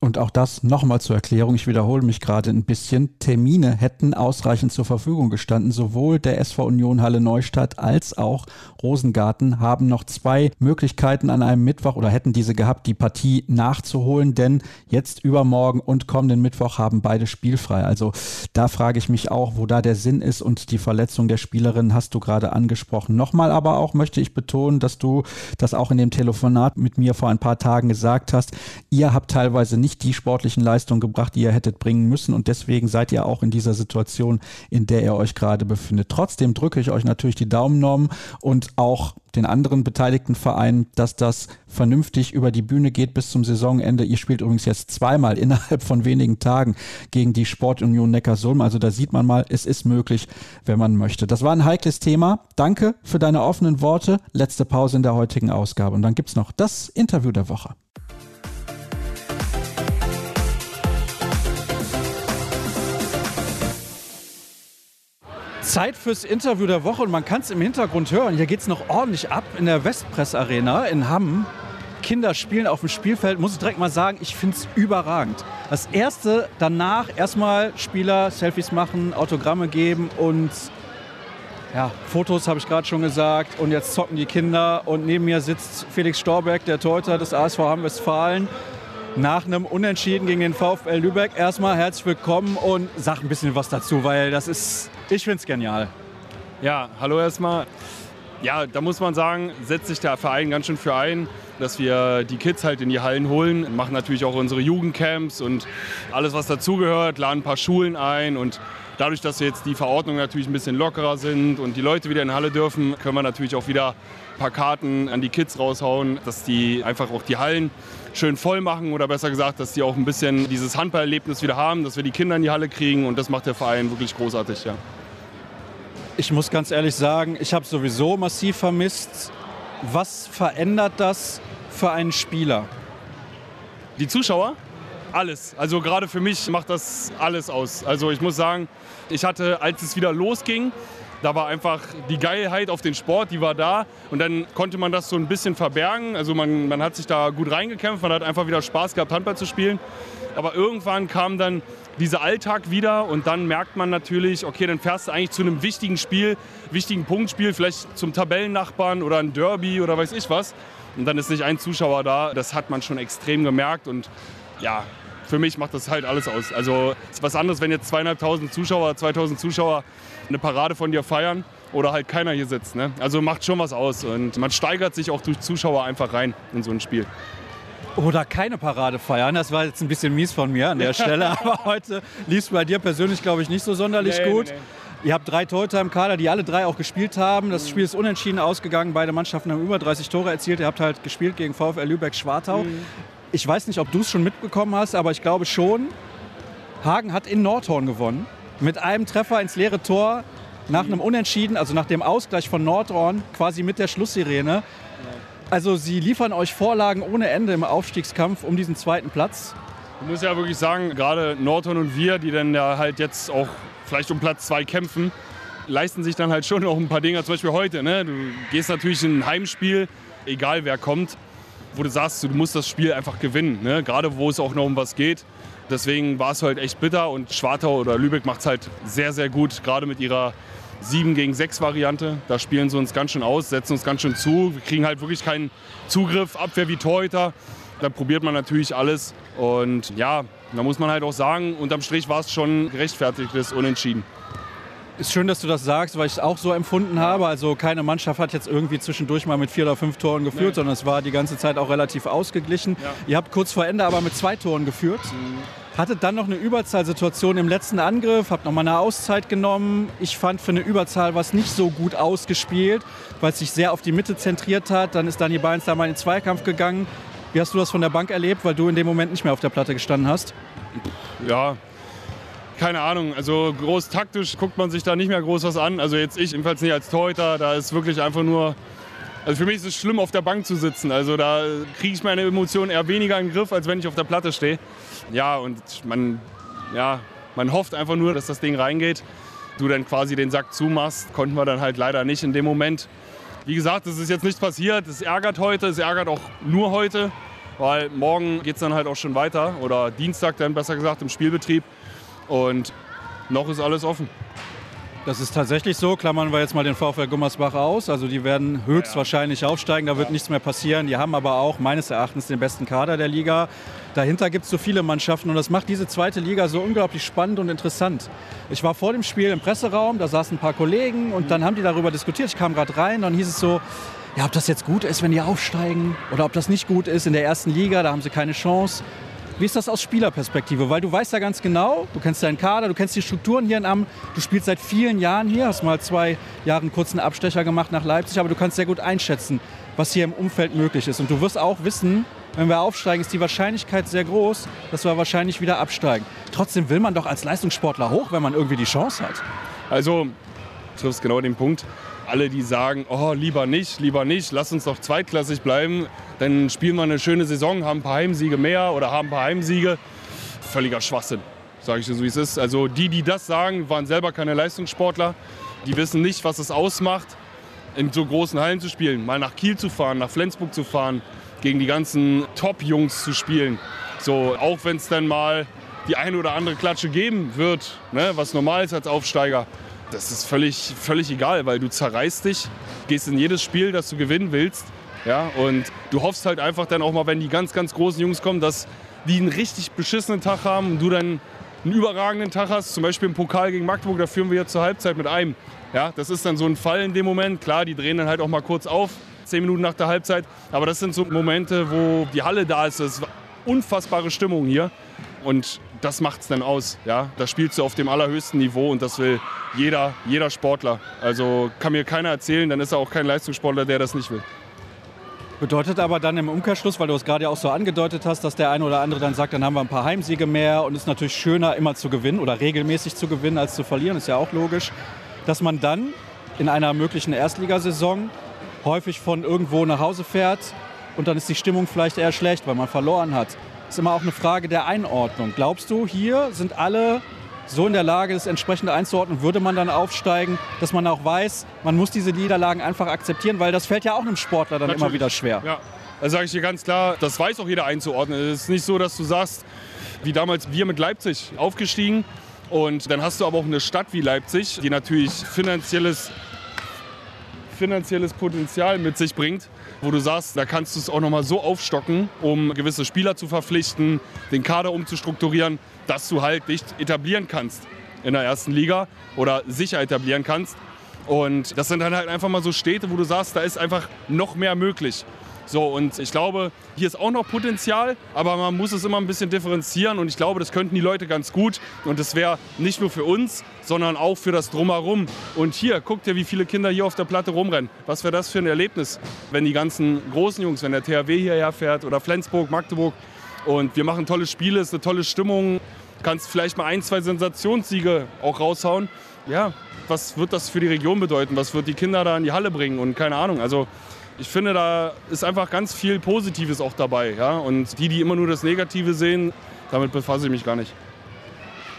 Und auch das nochmal zur Erklärung, ich wiederhole mich gerade ein bisschen, Termine hätten ausreichend zur Verfügung gestanden. Sowohl der SV Union Halle Neustadt als auch Rosengarten haben noch zwei Möglichkeiten an einem Mittwoch oder hätten diese gehabt, die Partie nachzuholen, denn jetzt übermorgen und kommenden Mittwoch haben beide spielfrei. Also da frage ich mich auch, wo da der Sinn ist und die Verletzung der Spielerin hast du gerade angesprochen. Nochmal aber auch möchte ich betonen, dass du das auch in dem Telefonat mit mir vor ein paar Tagen gesagt hast. Ihr habt teilweise nicht nicht die sportlichen Leistungen gebracht, die ihr hättet bringen müssen. Und deswegen seid ihr auch in dieser Situation, in der ihr euch gerade befindet. Trotzdem drücke ich euch natürlich die Daumen genommen und auch den anderen beteiligten Vereinen, dass das vernünftig über die Bühne geht bis zum Saisonende. Ihr spielt übrigens jetzt zweimal innerhalb von wenigen Tagen gegen die Sportunion Neckarsulm. Also da sieht man mal, es ist möglich, wenn man möchte. Das war ein heikles Thema. Danke für deine offenen Worte. Letzte Pause in der heutigen Ausgabe. Und dann gibt es noch das Interview der Woche. Zeit fürs Interview der Woche und man kann es im Hintergrund hören. Hier geht es noch ordentlich ab in der Westpress Arena in Hamm. Kinder spielen auf dem Spielfeld, muss ich direkt mal sagen, ich finde es überragend. Das erste danach erstmal Spieler Selfies machen, Autogramme geben und ja, Fotos habe ich gerade schon gesagt. Und jetzt zocken die Kinder und neben mir sitzt Felix Storbeck, der Torhüter des ASV Hamm-Westfalen nach einem Unentschieden gegen den VfL Lübeck. Erstmal herzlich willkommen und sag ein bisschen was dazu, weil das ist, ich finde es genial. Ja, hallo erstmal. Ja, da muss man sagen, setzt sich der Verein ganz schön für ein, dass wir die Kids halt in die Hallen holen, machen natürlich auch unsere Jugendcamps und alles, was dazugehört, laden ein paar Schulen ein und dadurch, dass jetzt die Verordnungen natürlich ein bisschen lockerer sind und die Leute wieder in Halle dürfen, können wir natürlich auch wieder ein paar Karten an die Kids raushauen, dass die einfach auch die Hallen schön voll machen oder besser gesagt, dass die auch ein bisschen dieses Handballerlebnis wieder haben, dass wir die Kinder in die Halle kriegen und das macht der Verein wirklich großartig. Ja. Ich muss ganz ehrlich sagen, ich habe sowieso massiv vermisst. Was verändert das für einen Spieler? Die Zuschauer? Alles. Also gerade für mich macht das alles aus. Also ich muss sagen, ich hatte, als es wieder losging, da war einfach die Geilheit auf den Sport, die war da. Und dann konnte man das so ein bisschen verbergen. Also man, man hat sich da gut reingekämpft, man hat einfach wieder Spaß gehabt, Handball zu spielen. Aber irgendwann kam dann dieser Alltag wieder und dann merkt man natürlich, okay, dann fährst du eigentlich zu einem wichtigen Spiel, wichtigen Punktspiel, vielleicht zum Tabellennachbarn oder ein Derby oder weiß ich was. Und dann ist nicht ein Zuschauer da. Das hat man schon extrem gemerkt und ja, für mich macht das halt alles aus. Also es ist was anderes, wenn jetzt zweieinhalbtausend Zuschauer, 2000 Zuschauer eine Parade von dir feiern oder halt keiner hier sitzt. Ne? Also macht schon was aus und man steigert sich auch durch Zuschauer einfach rein in so ein Spiel. Oder keine Parade feiern, das war jetzt ein bisschen mies von mir an der Stelle, aber heute lief es bei dir persönlich, glaube ich, nicht so sonderlich nee, gut. Nee, nee. Ihr habt drei Torhüter im Kader, die alle drei auch gespielt haben. Das mhm. Spiel ist unentschieden ausgegangen. Beide Mannschaften haben über 30 Tore erzielt. Ihr habt halt gespielt gegen VfL Lübeck-Schwartau. Mhm. Ich weiß nicht, ob du es schon mitbekommen hast, aber ich glaube schon. Hagen hat in Nordhorn gewonnen mit einem Treffer ins leere Tor nach einem Unentschieden, also nach dem Ausgleich von Nordhorn, quasi mit der Schlusssirene. Also sie liefern euch Vorlagen ohne Ende im Aufstiegskampf um diesen zweiten Platz. Ich muss ja wirklich sagen, gerade Nordhorn und wir, die dann ja halt jetzt auch vielleicht um Platz zwei kämpfen, leisten sich dann halt schon noch ein paar Dinge. Zum Beispiel heute. Ne? Du gehst natürlich in ein Heimspiel, egal wer kommt, wo du sagst, du musst das Spiel einfach gewinnen. Ne? Gerade wo es auch noch um was geht. Deswegen war es halt echt bitter und Schwartau oder Lübeck macht es halt sehr, sehr gut, gerade mit ihrer 7 gegen 6 Variante. Da spielen sie uns ganz schön aus, setzen uns ganz schön zu. Wir kriegen halt wirklich keinen Zugriff, Abwehr wie Torhüter. Da probiert man natürlich alles. Und ja, da muss man halt auch sagen, unterm Strich war es schon gerechtfertigtes Unentschieden. Ist schön, dass du das sagst, weil ich es auch so empfunden habe. Also keine Mannschaft hat jetzt irgendwie zwischendurch mal mit vier oder fünf Toren geführt, nee. sondern es war die ganze Zeit auch relativ ausgeglichen. Ja. Ihr habt kurz vor Ende aber mit zwei Toren geführt. Mhm. Hattet dann noch eine Überzahlsituation im letzten Angriff, habt nochmal eine Auszeit genommen. Ich fand für eine Überzahl was nicht so gut ausgespielt, weil es sich sehr auf die Mitte zentriert hat. Dann ist Dani Beins da mal in den Zweikampf gegangen. Wie hast du das von der Bank erlebt, weil du in dem Moment nicht mehr auf der Platte gestanden hast? Ja, keine Ahnung. Also groß taktisch guckt man sich da nicht mehr groß was an. Also jetzt ich, jedenfalls nicht als Torhüter. Da ist wirklich einfach nur. Also für mich ist es schlimm, auf der Bank zu sitzen. Also da kriege ich meine Emotionen eher weniger in den Griff, als wenn ich auf der Platte stehe. Ja, und man, ja, man hofft einfach nur, dass das Ding reingeht. Du dann quasi den Sack zumachst. Konnten wir dann halt leider nicht in dem Moment. Wie gesagt, es ist jetzt nichts passiert. Es ärgert heute, es ärgert auch nur heute. Weil morgen geht es dann halt auch schon weiter. Oder Dienstag dann besser gesagt im Spielbetrieb. Und noch ist alles offen. Das ist tatsächlich so. Klammern wir jetzt mal den VfL Gummersbach aus. Also die werden höchstwahrscheinlich aufsteigen. Da wird nichts mehr passieren. Die haben aber auch meines Erachtens den besten Kader der Liga. Dahinter gibt es so viele Mannschaften und das macht diese zweite Liga so unglaublich spannend und interessant. Ich war vor dem Spiel im Presseraum, da saßen ein paar Kollegen und dann haben die darüber diskutiert. Ich kam gerade rein, dann hieß es so, ja, ob das jetzt gut ist, wenn die aufsteigen oder ob das nicht gut ist in der ersten Liga, da haben sie keine Chance. Wie ist das aus Spielerperspektive? Weil du weißt ja ganz genau, du kennst deinen Kader, du kennst die Strukturen hier in Amt, du spielst seit vielen Jahren hier, hast mal zwei Jahre einen kurzen Abstecher gemacht nach Leipzig, aber du kannst sehr gut einschätzen, was hier im Umfeld möglich ist. Und du wirst auch wissen, wenn wir aufsteigen, ist die Wahrscheinlichkeit sehr groß, dass wir wahrscheinlich wieder absteigen. Trotzdem will man doch als Leistungssportler hoch, wenn man irgendwie die Chance hat. Also, du triffst genau den Punkt alle, die sagen, oh, lieber nicht, lieber nicht, lass uns doch zweitklassig bleiben, dann spielen wir eine schöne Saison, haben ein paar Heimsiege mehr oder haben ein paar Heimsiege. Völliger Schwachsinn, sage ich dir so, wie es ist. Also die, die das sagen, waren selber keine Leistungssportler. Die wissen nicht, was es ausmacht, in so großen Hallen zu spielen. Mal nach Kiel zu fahren, nach Flensburg zu fahren, gegen die ganzen Top-Jungs zu spielen. So, auch wenn es dann mal die eine oder andere Klatsche geben wird, ne, was normal ist als Aufsteiger das ist völlig, völlig egal, weil du zerreißt dich, gehst in jedes Spiel, das du gewinnen willst. Ja, und du hoffst halt einfach dann auch mal, wenn die ganz, ganz großen Jungs kommen, dass die einen richtig beschissenen Tag haben und du dann einen überragenden Tag hast. Zum Beispiel im Pokal gegen Magdeburg, da führen wir jetzt zur Halbzeit mit einem. Ja, das ist dann so ein Fall in dem Moment. Klar, die drehen dann halt auch mal kurz auf, zehn Minuten nach der Halbzeit. Aber das sind so Momente, wo die Halle da ist. Das ist unfassbare Stimmung hier. Und das macht es dann aus. Ja? Da spielst du auf dem allerhöchsten Niveau und das will jeder, jeder Sportler. Also kann mir keiner erzählen, dann ist er auch kein Leistungssportler, der das nicht will. Bedeutet aber dann im Umkehrschluss, weil du es gerade auch so angedeutet hast, dass der eine oder andere dann sagt, dann haben wir ein paar Heimsiege mehr und es ist natürlich schöner, immer zu gewinnen oder regelmäßig zu gewinnen, als zu verlieren, ist ja auch logisch, dass man dann in einer möglichen Erstligasaison häufig von irgendwo nach Hause fährt und dann ist die Stimmung vielleicht eher schlecht, weil man verloren hat ist immer auch eine Frage der Einordnung. Glaubst du, hier sind alle so in der Lage, das entsprechend einzuordnen, würde man dann aufsteigen, dass man auch weiß, man muss diese Niederlagen einfach akzeptieren, weil das fällt ja auch einem Sportler dann Natürlich. immer wieder schwer. Ja, da sage ich dir ganz klar, das weiß auch jeder einzuordnen. Es ist nicht so, dass du sagst, wie damals wir mit Leipzig aufgestiegen und dann hast du aber auch eine Stadt wie Leipzig, die natürlich finanzielles, finanzielles Potenzial mit sich bringt wo du sagst, da kannst du es auch nochmal so aufstocken, um gewisse Spieler zu verpflichten, den Kader umzustrukturieren, dass du halt dich etablieren kannst in der ersten Liga oder sicher etablieren kannst. Und das sind dann halt einfach mal so Städte, wo du sagst, da ist einfach noch mehr möglich. So, und ich glaube, hier ist auch noch Potenzial, aber man muss es immer ein bisschen differenzieren und ich glaube, das könnten die Leute ganz gut und das wäre nicht nur für uns, sondern auch für das Drumherum. Und hier, guckt ihr, wie viele Kinder hier auf der Platte rumrennen. Was wäre das für ein Erlebnis, wenn die ganzen großen Jungs, wenn der THW hierher fährt oder Flensburg, Magdeburg und wir machen tolle Spiele, ist eine tolle Stimmung, kannst vielleicht mal ein, zwei Sensationssiege auch raushauen. Ja, was wird das für die Region bedeuten? Was wird die Kinder da in die Halle bringen? Und keine Ahnung. Also ich finde, da ist einfach ganz viel Positives auch dabei. Ja? Und die, die immer nur das Negative sehen, damit befasse ich mich gar nicht.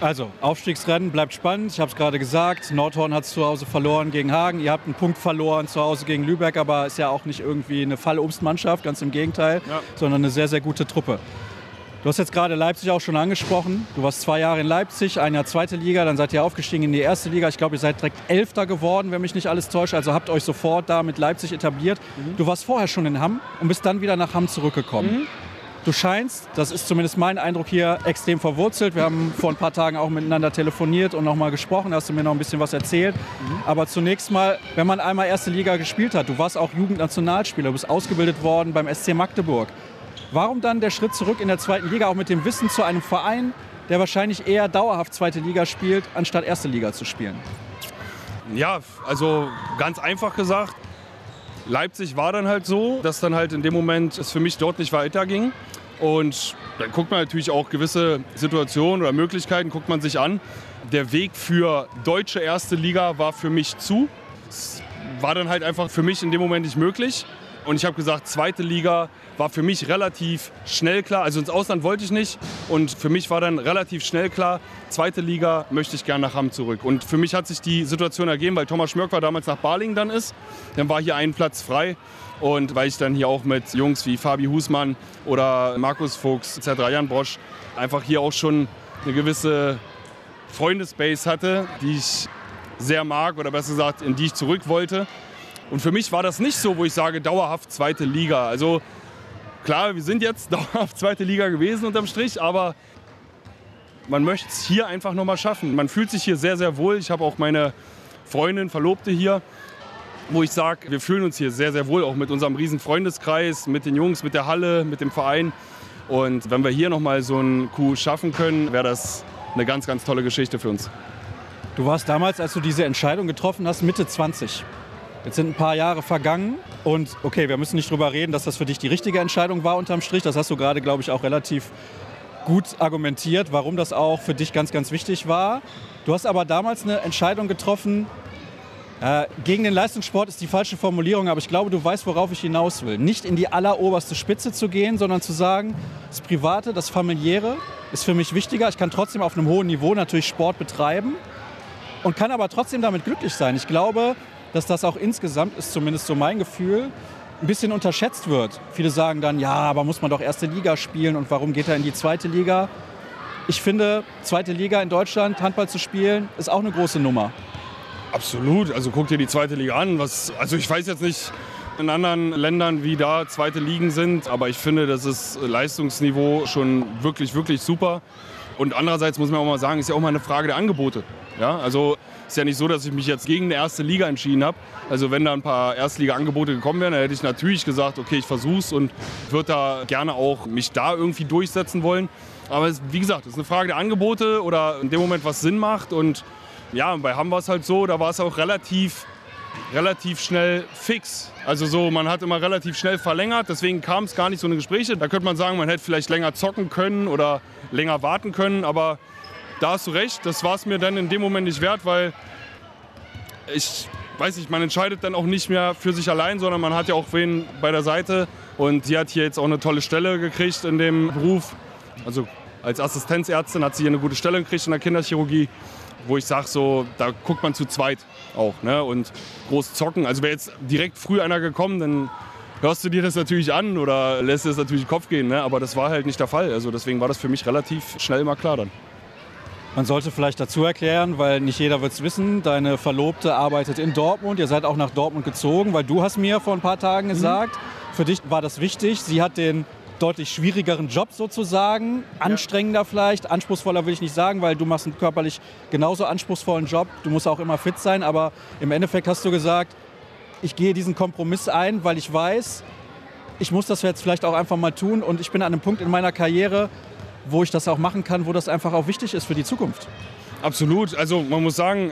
Also, Aufstiegsrennen bleibt spannend. Ich habe es gerade gesagt. Nordhorn hat es zu Hause verloren gegen Hagen. Ihr habt einen Punkt verloren zu Hause gegen Lübeck, aber ist ja auch nicht irgendwie eine Fallobstmannschaft, ganz im Gegenteil, ja. sondern eine sehr, sehr gute Truppe. Du hast jetzt gerade Leipzig auch schon angesprochen. Du warst zwei Jahre in Leipzig, ein Jahr zweite Liga, dann seid ihr aufgestiegen in die erste Liga. Ich glaube, ihr seid direkt Elfter geworden, wenn mich nicht alles täuscht. Also habt euch sofort da mit Leipzig etabliert. Mhm. Du warst vorher schon in Hamm und bist dann wieder nach Hamm zurückgekommen. Mhm. Du scheinst, das ist zumindest mein Eindruck hier, extrem verwurzelt. Wir haben vor ein paar Tagen auch miteinander telefoniert und nochmal gesprochen. Da hast du mir noch ein bisschen was erzählt. Mhm. Aber zunächst mal, wenn man einmal erste Liga gespielt hat, du warst auch Jugendnationalspieler, du bist ausgebildet worden beim SC Magdeburg. Warum dann der Schritt zurück in der zweiten Liga, auch mit dem Wissen zu einem Verein, der wahrscheinlich eher dauerhaft zweite Liga spielt, anstatt erste Liga zu spielen? Ja, also ganz einfach gesagt, Leipzig war dann halt so, dass dann halt in dem Moment es für mich dort nicht weiterging. Und dann guckt man natürlich auch gewisse Situationen oder Möglichkeiten, guckt man sich an. Der Weg für deutsche erste Liga war für mich zu. Es war dann halt einfach für mich in dem Moment nicht möglich. Und ich habe gesagt, zweite Liga war für mich relativ schnell klar. Also ins Ausland wollte ich nicht. Und für mich war dann relativ schnell klar, zweite Liga möchte ich gerne nach Hamm zurück. Und für mich hat sich die Situation ergeben, weil Thomas Schmörk war damals nach Balingen dann ist. Dann war hier ein Platz frei. Und weil ich dann hier auch mit Jungs wie Fabi Husmann oder Markus Fuchs etc., Jan Brosch, einfach hier auch schon eine gewisse Freundesbase hatte, die ich sehr mag oder besser gesagt, in die ich zurück wollte. Und für mich war das nicht so, wo ich sage, dauerhaft zweite Liga. Also klar, wir sind jetzt dauerhaft zweite Liga gewesen unterm Strich, aber man möchte es hier einfach nochmal schaffen. Man fühlt sich hier sehr, sehr wohl. Ich habe auch meine Freundin, Verlobte hier, wo ich sage, wir fühlen uns hier sehr, sehr wohl, auch mit unserem riesen Freundeskreis, mit den Jungs, mit der Halle, mit dem Verein. Und wenn wir hier nochmal so einen Coup schaffen können, wäre das eine ganz, ganz tolle Geschichte für uns. Du warst damals, als du diese Entscheidung getroffen hast, Mitte 20. Jetzt sind ein paar Jahre vergangen und okay, wir müssen nicht drüber reden, dass das für dich die richtige Entscheidung war unterm Strich. Das hast du gerade, glaube ich, auch relativ gut argumentiert, warum das auch für dich ganz, ganz wichtig war. Du hast aber damals eine Entscheidung getroffen, äh, gegen den Leistungssport ist die falsche Formulierung, aber ich glaube, du weißt, worauf ich hinaus will. Nicht in die alleroberste Spitze zu gehen, sondern zu sagen, das Private, das Familiäre ist für mich wichtiger. Ich kann trotzdem auf einem hohen Niveau natürlich Sport betreiben und kann aber trotzdem damit glücklich sein. Ich glaube, dass das auch insgesamt, ist zumindest so mein Gefühl, ein bisschen unterschätzt wird. Viele sagen dann, ja, aber muss man doch erste Liga spielen und warum geht er in die zweite Liga? Ich finde, zweite Liga in Deutschland, Handball zu spielen, ist auch eine große Nummer. Absolut. Also guck dir die zweite Liga an. Was, also ich weiß jetzt nicht in anderen Ländern, wie da zweite Ligen sind, aber ich finde, das ist Leistungsniveau schon wirklich, wirklich super. Und andererseits muss man auch mal sagen, ist ja auch mal eine Frage der Angebote. Ja, also ist ja nicht so, dass ich mich jetzt gegen eine erste Liga entschieden habe. Also wenn da ein paar Erstliga-Angebote gekommen wären, dann hätte ich natürlich gesagt, okay, ich versuch's und würde da gerne auch mich da irgendwie durchsetzen wollen. Aber wie gesagt, es ist eine Frage der Angebote oder in dem Moment, was Sinn macht. Und ja, bei Hamm war es halt so, da war es auch relativ relativ schnell fix. Also so, man hat immer relativ schnell verlängert, deswegen kam es gar nicht so eine Gespräche. Da könnte man sagen, man hätte vielleicht länger zocken können oder länger warten können, aber da hast du recht, das war es mir dann in dem Moment nicht wert, weil ich weiß nicht, man entscheidet dann auch nicht mehr für sich allein, sondern man hat ja auch wen bei der Seite. Und sie hat hier jetzt auch eine tolle Stelle gekriegt in dem Beruf. Also als Assistenzärztin hat sie hier eine gute Stelle gekriegt in der Kinderchirurgie, wo ich sage, so, da guckt man zu zweit auch. Ne? Und groß zocken. Also wäre jetzt direkt früh einer gekommen, dann hörst du dir das natürlich an oder lässt es natürlich den Kopf gehen. Ne? Aber das war halt nicht der Fall. Also deswegen war das für mich relativ schnell mal klar dann. Man sollte vielleicht dazu erklären, weil nicht jeder wird es wissen, deine Verlobte arbeitet in Dortmund. Ihr seid auch nach Dortmund gezogen, weil du hast mir vor ein paar Tagen mhm. gesagt, mhm. für dich war das wichtig. Sie hat den deutlich schwierigeren Job sozusagen, anstrengender vielleicht, anspruchsvoller will ich nicht sagen, weil du machst einen körperlich genauso anspruchsvollen Job. Du musst auch immer fit sein, aber im Endeffekt hast du gesagt, ich gehe diesen Kompromiss ein, weil ich weiß, ich muss das jetzt vielleicht auch einfach mal tun und ich bin an einem Punkt in meiner Karriere, wo ich das auch machen kann, wo das einfach auch wichtig ist für die Zukunft. Absolut. Also man muss sagen,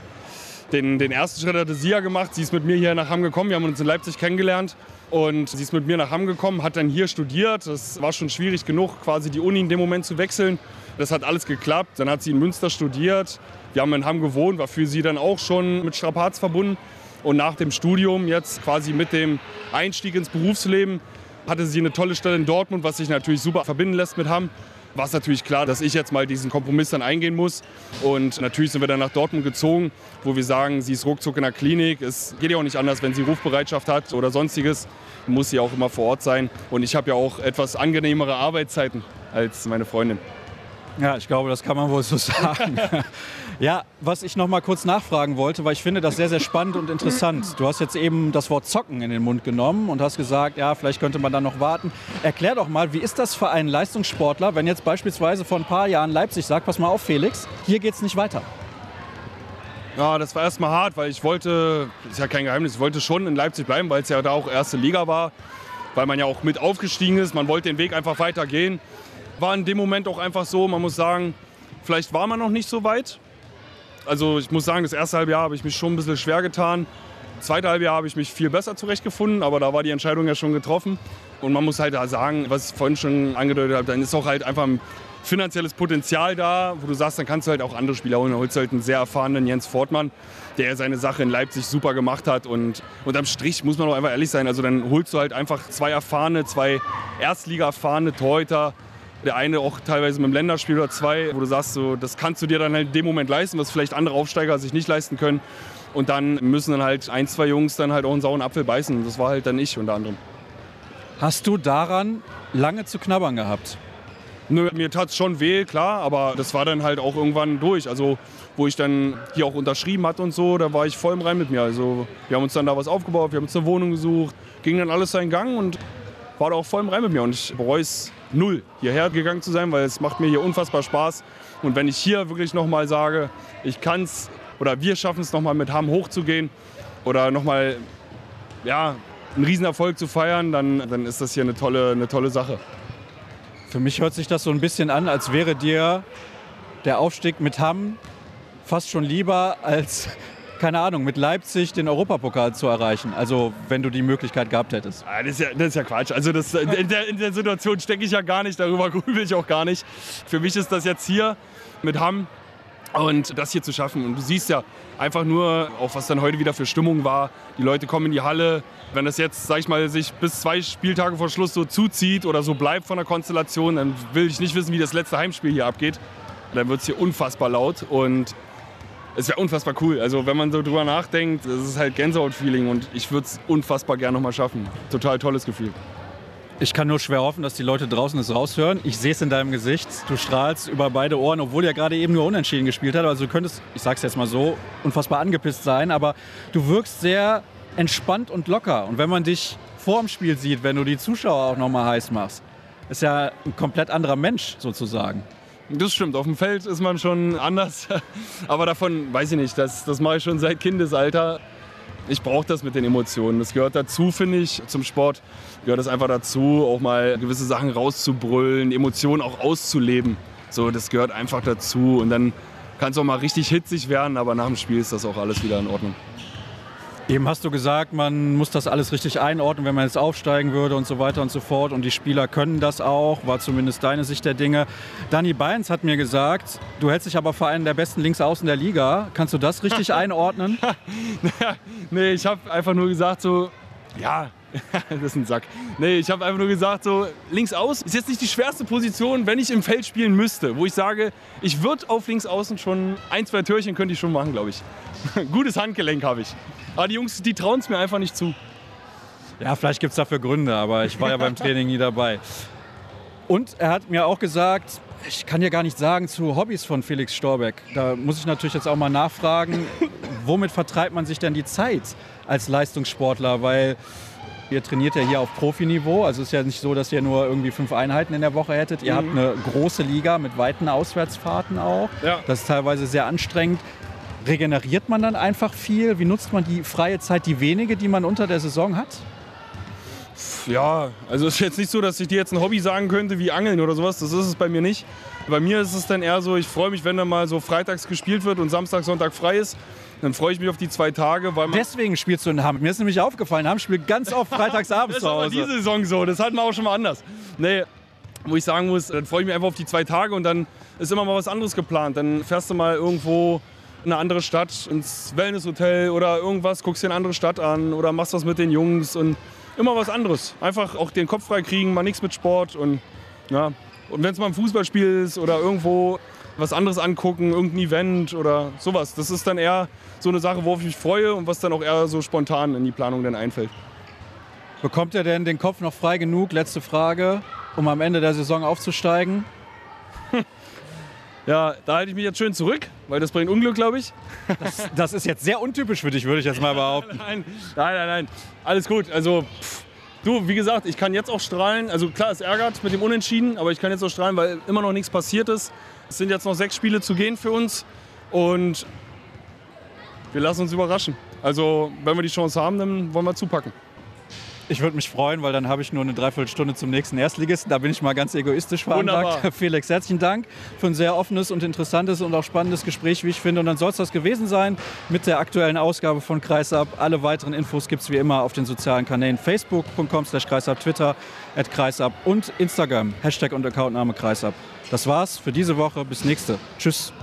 den, den ersten Schritt hatte sie ja gemacht. Sie ist mit mir hier nach Hamm gekommen. Wir haben uns in Leipzig kennengelernt. Und sie ist mit mir nach Hamm gekommen, hat dann hier studiert. Das war schon schwierig genug, quasi die Uni in dem Moment zu wechseln. Das hat alles geklappt. Dann hat sie in Münster studiert. Wir haben in Hamm gewohnt, war für sie dann auch schon mit Strapaz verbunden. Und nach dem Studium, jetzt quasi mit dem Einstieg ins Berufsleben, hatte sie eine tolle Stelle in Dortmund, was sich natürlich super verbinden lässt mit Hamm war es natürlich klar, dass ich jetzt mal diesen Kompromiss dann eingehen muss. Und natürlich sind wir dann nach Dortmund gezogen, wo wir sagen, sie ist ruckzuck in der Klinik. Es geht ja auch nicht anders, wenn sie Rufbereitschaft hat oder sonstiges, muss sie auch immer vor Ort sein. Und ich habe ja auch etwas angenehmere Arbeitszeiten als meine Freundin. Ja, ich glaube, das kann man wohl so sagen. ja, was ich noch mal kurz nachfragen wollte, weil ich finde das sehr, sehr spannend und interessant. Du hast jetzt eben das Wort Zocken in den Mund genommen und hast gesagt, ja, vielleicht könnte man dann noch warten. Erklär doch mal, wie ist das für einen Leistungssportler, wenn jetzt beispielsweise vor ein paar Jahren Leipzig sagt, pass mal auf, Felix, hier geht's nicht weiter? Ja, das war erstmal hart, weil ich wollte, ist ja kein Geheimnis, ich wollte schon in Leipzig bleiben, weil es ja da auch erste Liga war, weil man ja auch mit aufgestiegen ist. Man wollte den Weg einfach weitergehen war in dem Moment auch einfach so, man muss sagen, vielleicht war man noch nicht so weit. Also ich muss sagen, das erste halbe Jahr habe ich mich schon ein bisschen schwer getan. Das zweite halbe Jahr habe ich mich viel besser zurechtgefunden, aber da war die Entscheidung ja schon getroffen. Und man muss halt da sagen, was ich vorhin schon angedeutet habe, dann ist auch halt einfach ein finanzielles Potenzial da, wo du sagst, dann kannst du halt auch andere Spieler holen. Dann holst du halt einen sehr erfahrenen Jens Fortmann, der seine Sache in Leipzig super gemacht hat. Und unterm Strich muss man auch einfach ehrlich sein, also dann holst du halt einfach zwei erfahrene, zwei Erstliga-erfahrene Torhüter, der eine auch teilweise mit dem Länderspiel oder zwei, wo du sagst, so, das kannst du dir dann halt in dem Moment leisten, was vielleicht andere Aufsteiger sich nicht leisten können. Und dann müssen dann halt ein, zwei Jungs dann halt auch einen sauren Apfel beißen. Das war halt dann ich unter anderem. Hast du daran lange zu knabbern gehabt? Nö, mir tat es schon weh, klar, aber das war dann halt auch irgendwann durch. Also, wo ich dann hier auch unterschrieben hatte und so, da war ich voll im Rein mit mir. Also, wir haben uns dann da was aufgebaut, wir haben uns eine Wohnung gesucht, ging dann alles seinen Gang und war da auch voll im Rein mit mir. Und ich bereue es null, hierher gegangen zu sein, weil es macht mir hier unfassbar Spaß. Und wenn ich hier wirklich nochmal sage, ich kann es oder wir schaffen es nochmal mit Hamm hochzugehen oder nochmal ja, einen Riesenerfolg zu feiern, dann, dann ist das hier eine tolle, eine tolle Sache. Für mich hört sich das so ein bisschen an, als wäre dir der Aufstieg mit Hamm fast schon lieber als keine Ahnung, mit Leipzig den Europapokal zu erreichen. Also wenn du die Möglichkeit gehabt hättest. Ah, das, ist ja, das ist ja Quatsch. Also das, in, der, in der Situation stecke ich ja gar nicht, darüber grübel ich auch gar nicht. Für mich ist das jetzt hier mit Hamm und das hier zu schaffen. Und du siehst ja einfach nur, auch was dann heute wieder für Stimmung war. Die Leute kommen in die Halle. Wenn das jetzt, sag ich mal, sich bis zwei Spieltage vor Schluss so zuzieht oder so bleibt von der Konstellation, dann will ich nicht wissen, wie das letzte Heimspiel hier abgeht. Dann wird es hier unfassbar laut. Und es wäre unfassbar cool. Also wenn man so drüber nachdenkt, es ist halt Gänsehaut-Feeling und ich würde es unfassbar gerne nochmal schaffen. Total tolles Gefühl. Ich kann nur schwer hoffen, dass die Leute draußen es raushören. Ich sehe es in deinem Gesicht. Du strahlst über beide Ohren, obwohl er gerade eben nur unentschieden gespielt hat. Also du könntest, ich sag's jetzt mal so, unfassbar angepisst sein, aber du wirkst sehr entspannt und locker. Und wenn man dich vor dem Spiel sieht, wenn du die Zuschauer auch nochmal heiß machst, ist ja ein komplett anderer Mensch sozusagen. Das stimmt, auf dem Feld ist man schon anders. Aber davon weiß ich nicht, das, das mache ich schon seit Kindesalter. Ich brauche das mit den Emotionen. Das gehört dazu, finde ich, zum Sport. Gehört es einfach dazu, auch mal gewisse Sachen rauszubrüllen, Emotionen auch auszuleben. So, das gehört einfach dazu. Und dann kann es auch mal richtig hitzig werden, aber nach dem Spiel ist das auch alles wieder in Ordnung. Eben hast du gesagt, man muss das alles richtig einordnen, wenn man jetzt aufsteigen würde und so weiter und so fort. Und die Spieler können das auch, war zumindest deine Sicht der Dinge. Danny Beins hat mir gesagt, du hältst dich aber für einen der besten Linksaußen der Liga. Kannst du das richtig einordnen? nee, ich habe einfach nur gesagt so, ja, das ist ein Sack. Nee, ich habe einfach nur gesagt, so links aus ist jetzt nicht die schwerste Position, wenn ich im Feld spielen müsste, wo ich sage, ich würde auf links außen schon ein, zwei Türchen könnte ich schon machen, glaube ich. Gutes Handgelenk habe ich. Aber die Jungs, die trauen es mir einfach nicht zu. Ja, vielleicht gibt es dafür Gründe, aber ich war ja beim Training nie dabei. Und er hat mir auch gesagt, ich kann dir gar nicht sagen zu Hobbys von Felix Storbeck. Da muss ich natürlich jetzt auch mal nachfragen, womit vertreibt man sich denn die Zeit als Leistungssportler? Weil ihr trainiert ja hier auf Profiniveau. Also es ist ja nicht so, dass ihr nur irgendwie fünf Einheiten in der Woche hättet. Ihr mhm. habt eine große Liga mit weiten Auswärtsfahrten auch. Ja. Das ist teilweise sehr anstrengend. Regeneriert man dann einfach viel? Wie nutzt man die freie Zeit, die wenige, die man unter der Saison hat? Ja, also es ist jetzt nicht so, dass ich dir jetzt ein Hobby sagen könnte wie Angeln oder sowas. Das ist es bei mir nicht. Bei mir ist es dann eher so, ich freue mich, wenn dann mal so freitags gespielt wird und Samstag, Sonntag frei ist. Dann freue ich mich auf die zwei Tage. Weil Deswegen spielst du in Hamm. Mir ist nämlich aufgefallen, Hamm spielt ganz oft freitagsabends zu Hause. Das ist aber diese Saison so. Das hatten wir auch schon mal anders. Nee, wo ich sagen muss, dann freue ich mich einfach auf die zwei Tage und dann ist immer mal was anderes geplant. Dann fährst du mal irgendwo eine andere Stadt, ins Wellnesshotel oder irgendwas, guckst dir eine andere Stadt an oder machst was mit den Jungs und immer was anderes. Einfach auch den Kopf frei kriegen, mal nichts mit Sport und ja. Und wenn es mal ein Fußballspiel ist oder irgendwo was anderes angucken, irgendein Event oder sowas, das ist dann eher so eine Sache, worauf ich mich freue und was dann auch eher so spontan in die Planung dann einfällt. Bekommt er denn den Kopf noch frei genug, letzte Frage, um am Ende der Saison aufzusteigen? Ja, da halte ich mich jetzt schön zurück, weil das bringt Unglück, glaube ich. Das, das, ist jetzt sehr untypisch für dich, würde ich jetzt mal behaupten. Nein, nein, nein, nein. Alles gut. Also, pff, du, wie gesagt, ich kann jetzt auch strahlen. Also klar, es ärgert mit dem Unentschieden, aber ich kann jetzt auch strahlen, weil immer noch nichts passiert ist. Es sind jetzt noch sechs Spiele zu gehen für uns und wir lassen uns überraschen. Also, wenn wir die Chance haben, dann wollen wir zupacken. Ich würde mich freuen, weil dann habe ich nur eine Dreiviertelstunde zum nächsten Erstligisten. Da bin ich mal ganz egoistisch veranlagt. Felix, herzlichen Dank für ein sehr offenes und interessantes und auch spannendes Gespräch, wie ich finde. Und dann soll es das gewesen sein mit der aktuellen Ausgabe von Kreisab. Alle weiteren Infos gibt es wie immer auf den sozialen Kanälen facebook.com slash kreisab, Twitter at kreisab und Instagram, Hashtag und Accountname kreisab. Das war's für diese Woche. Bis nächste. Tschüss.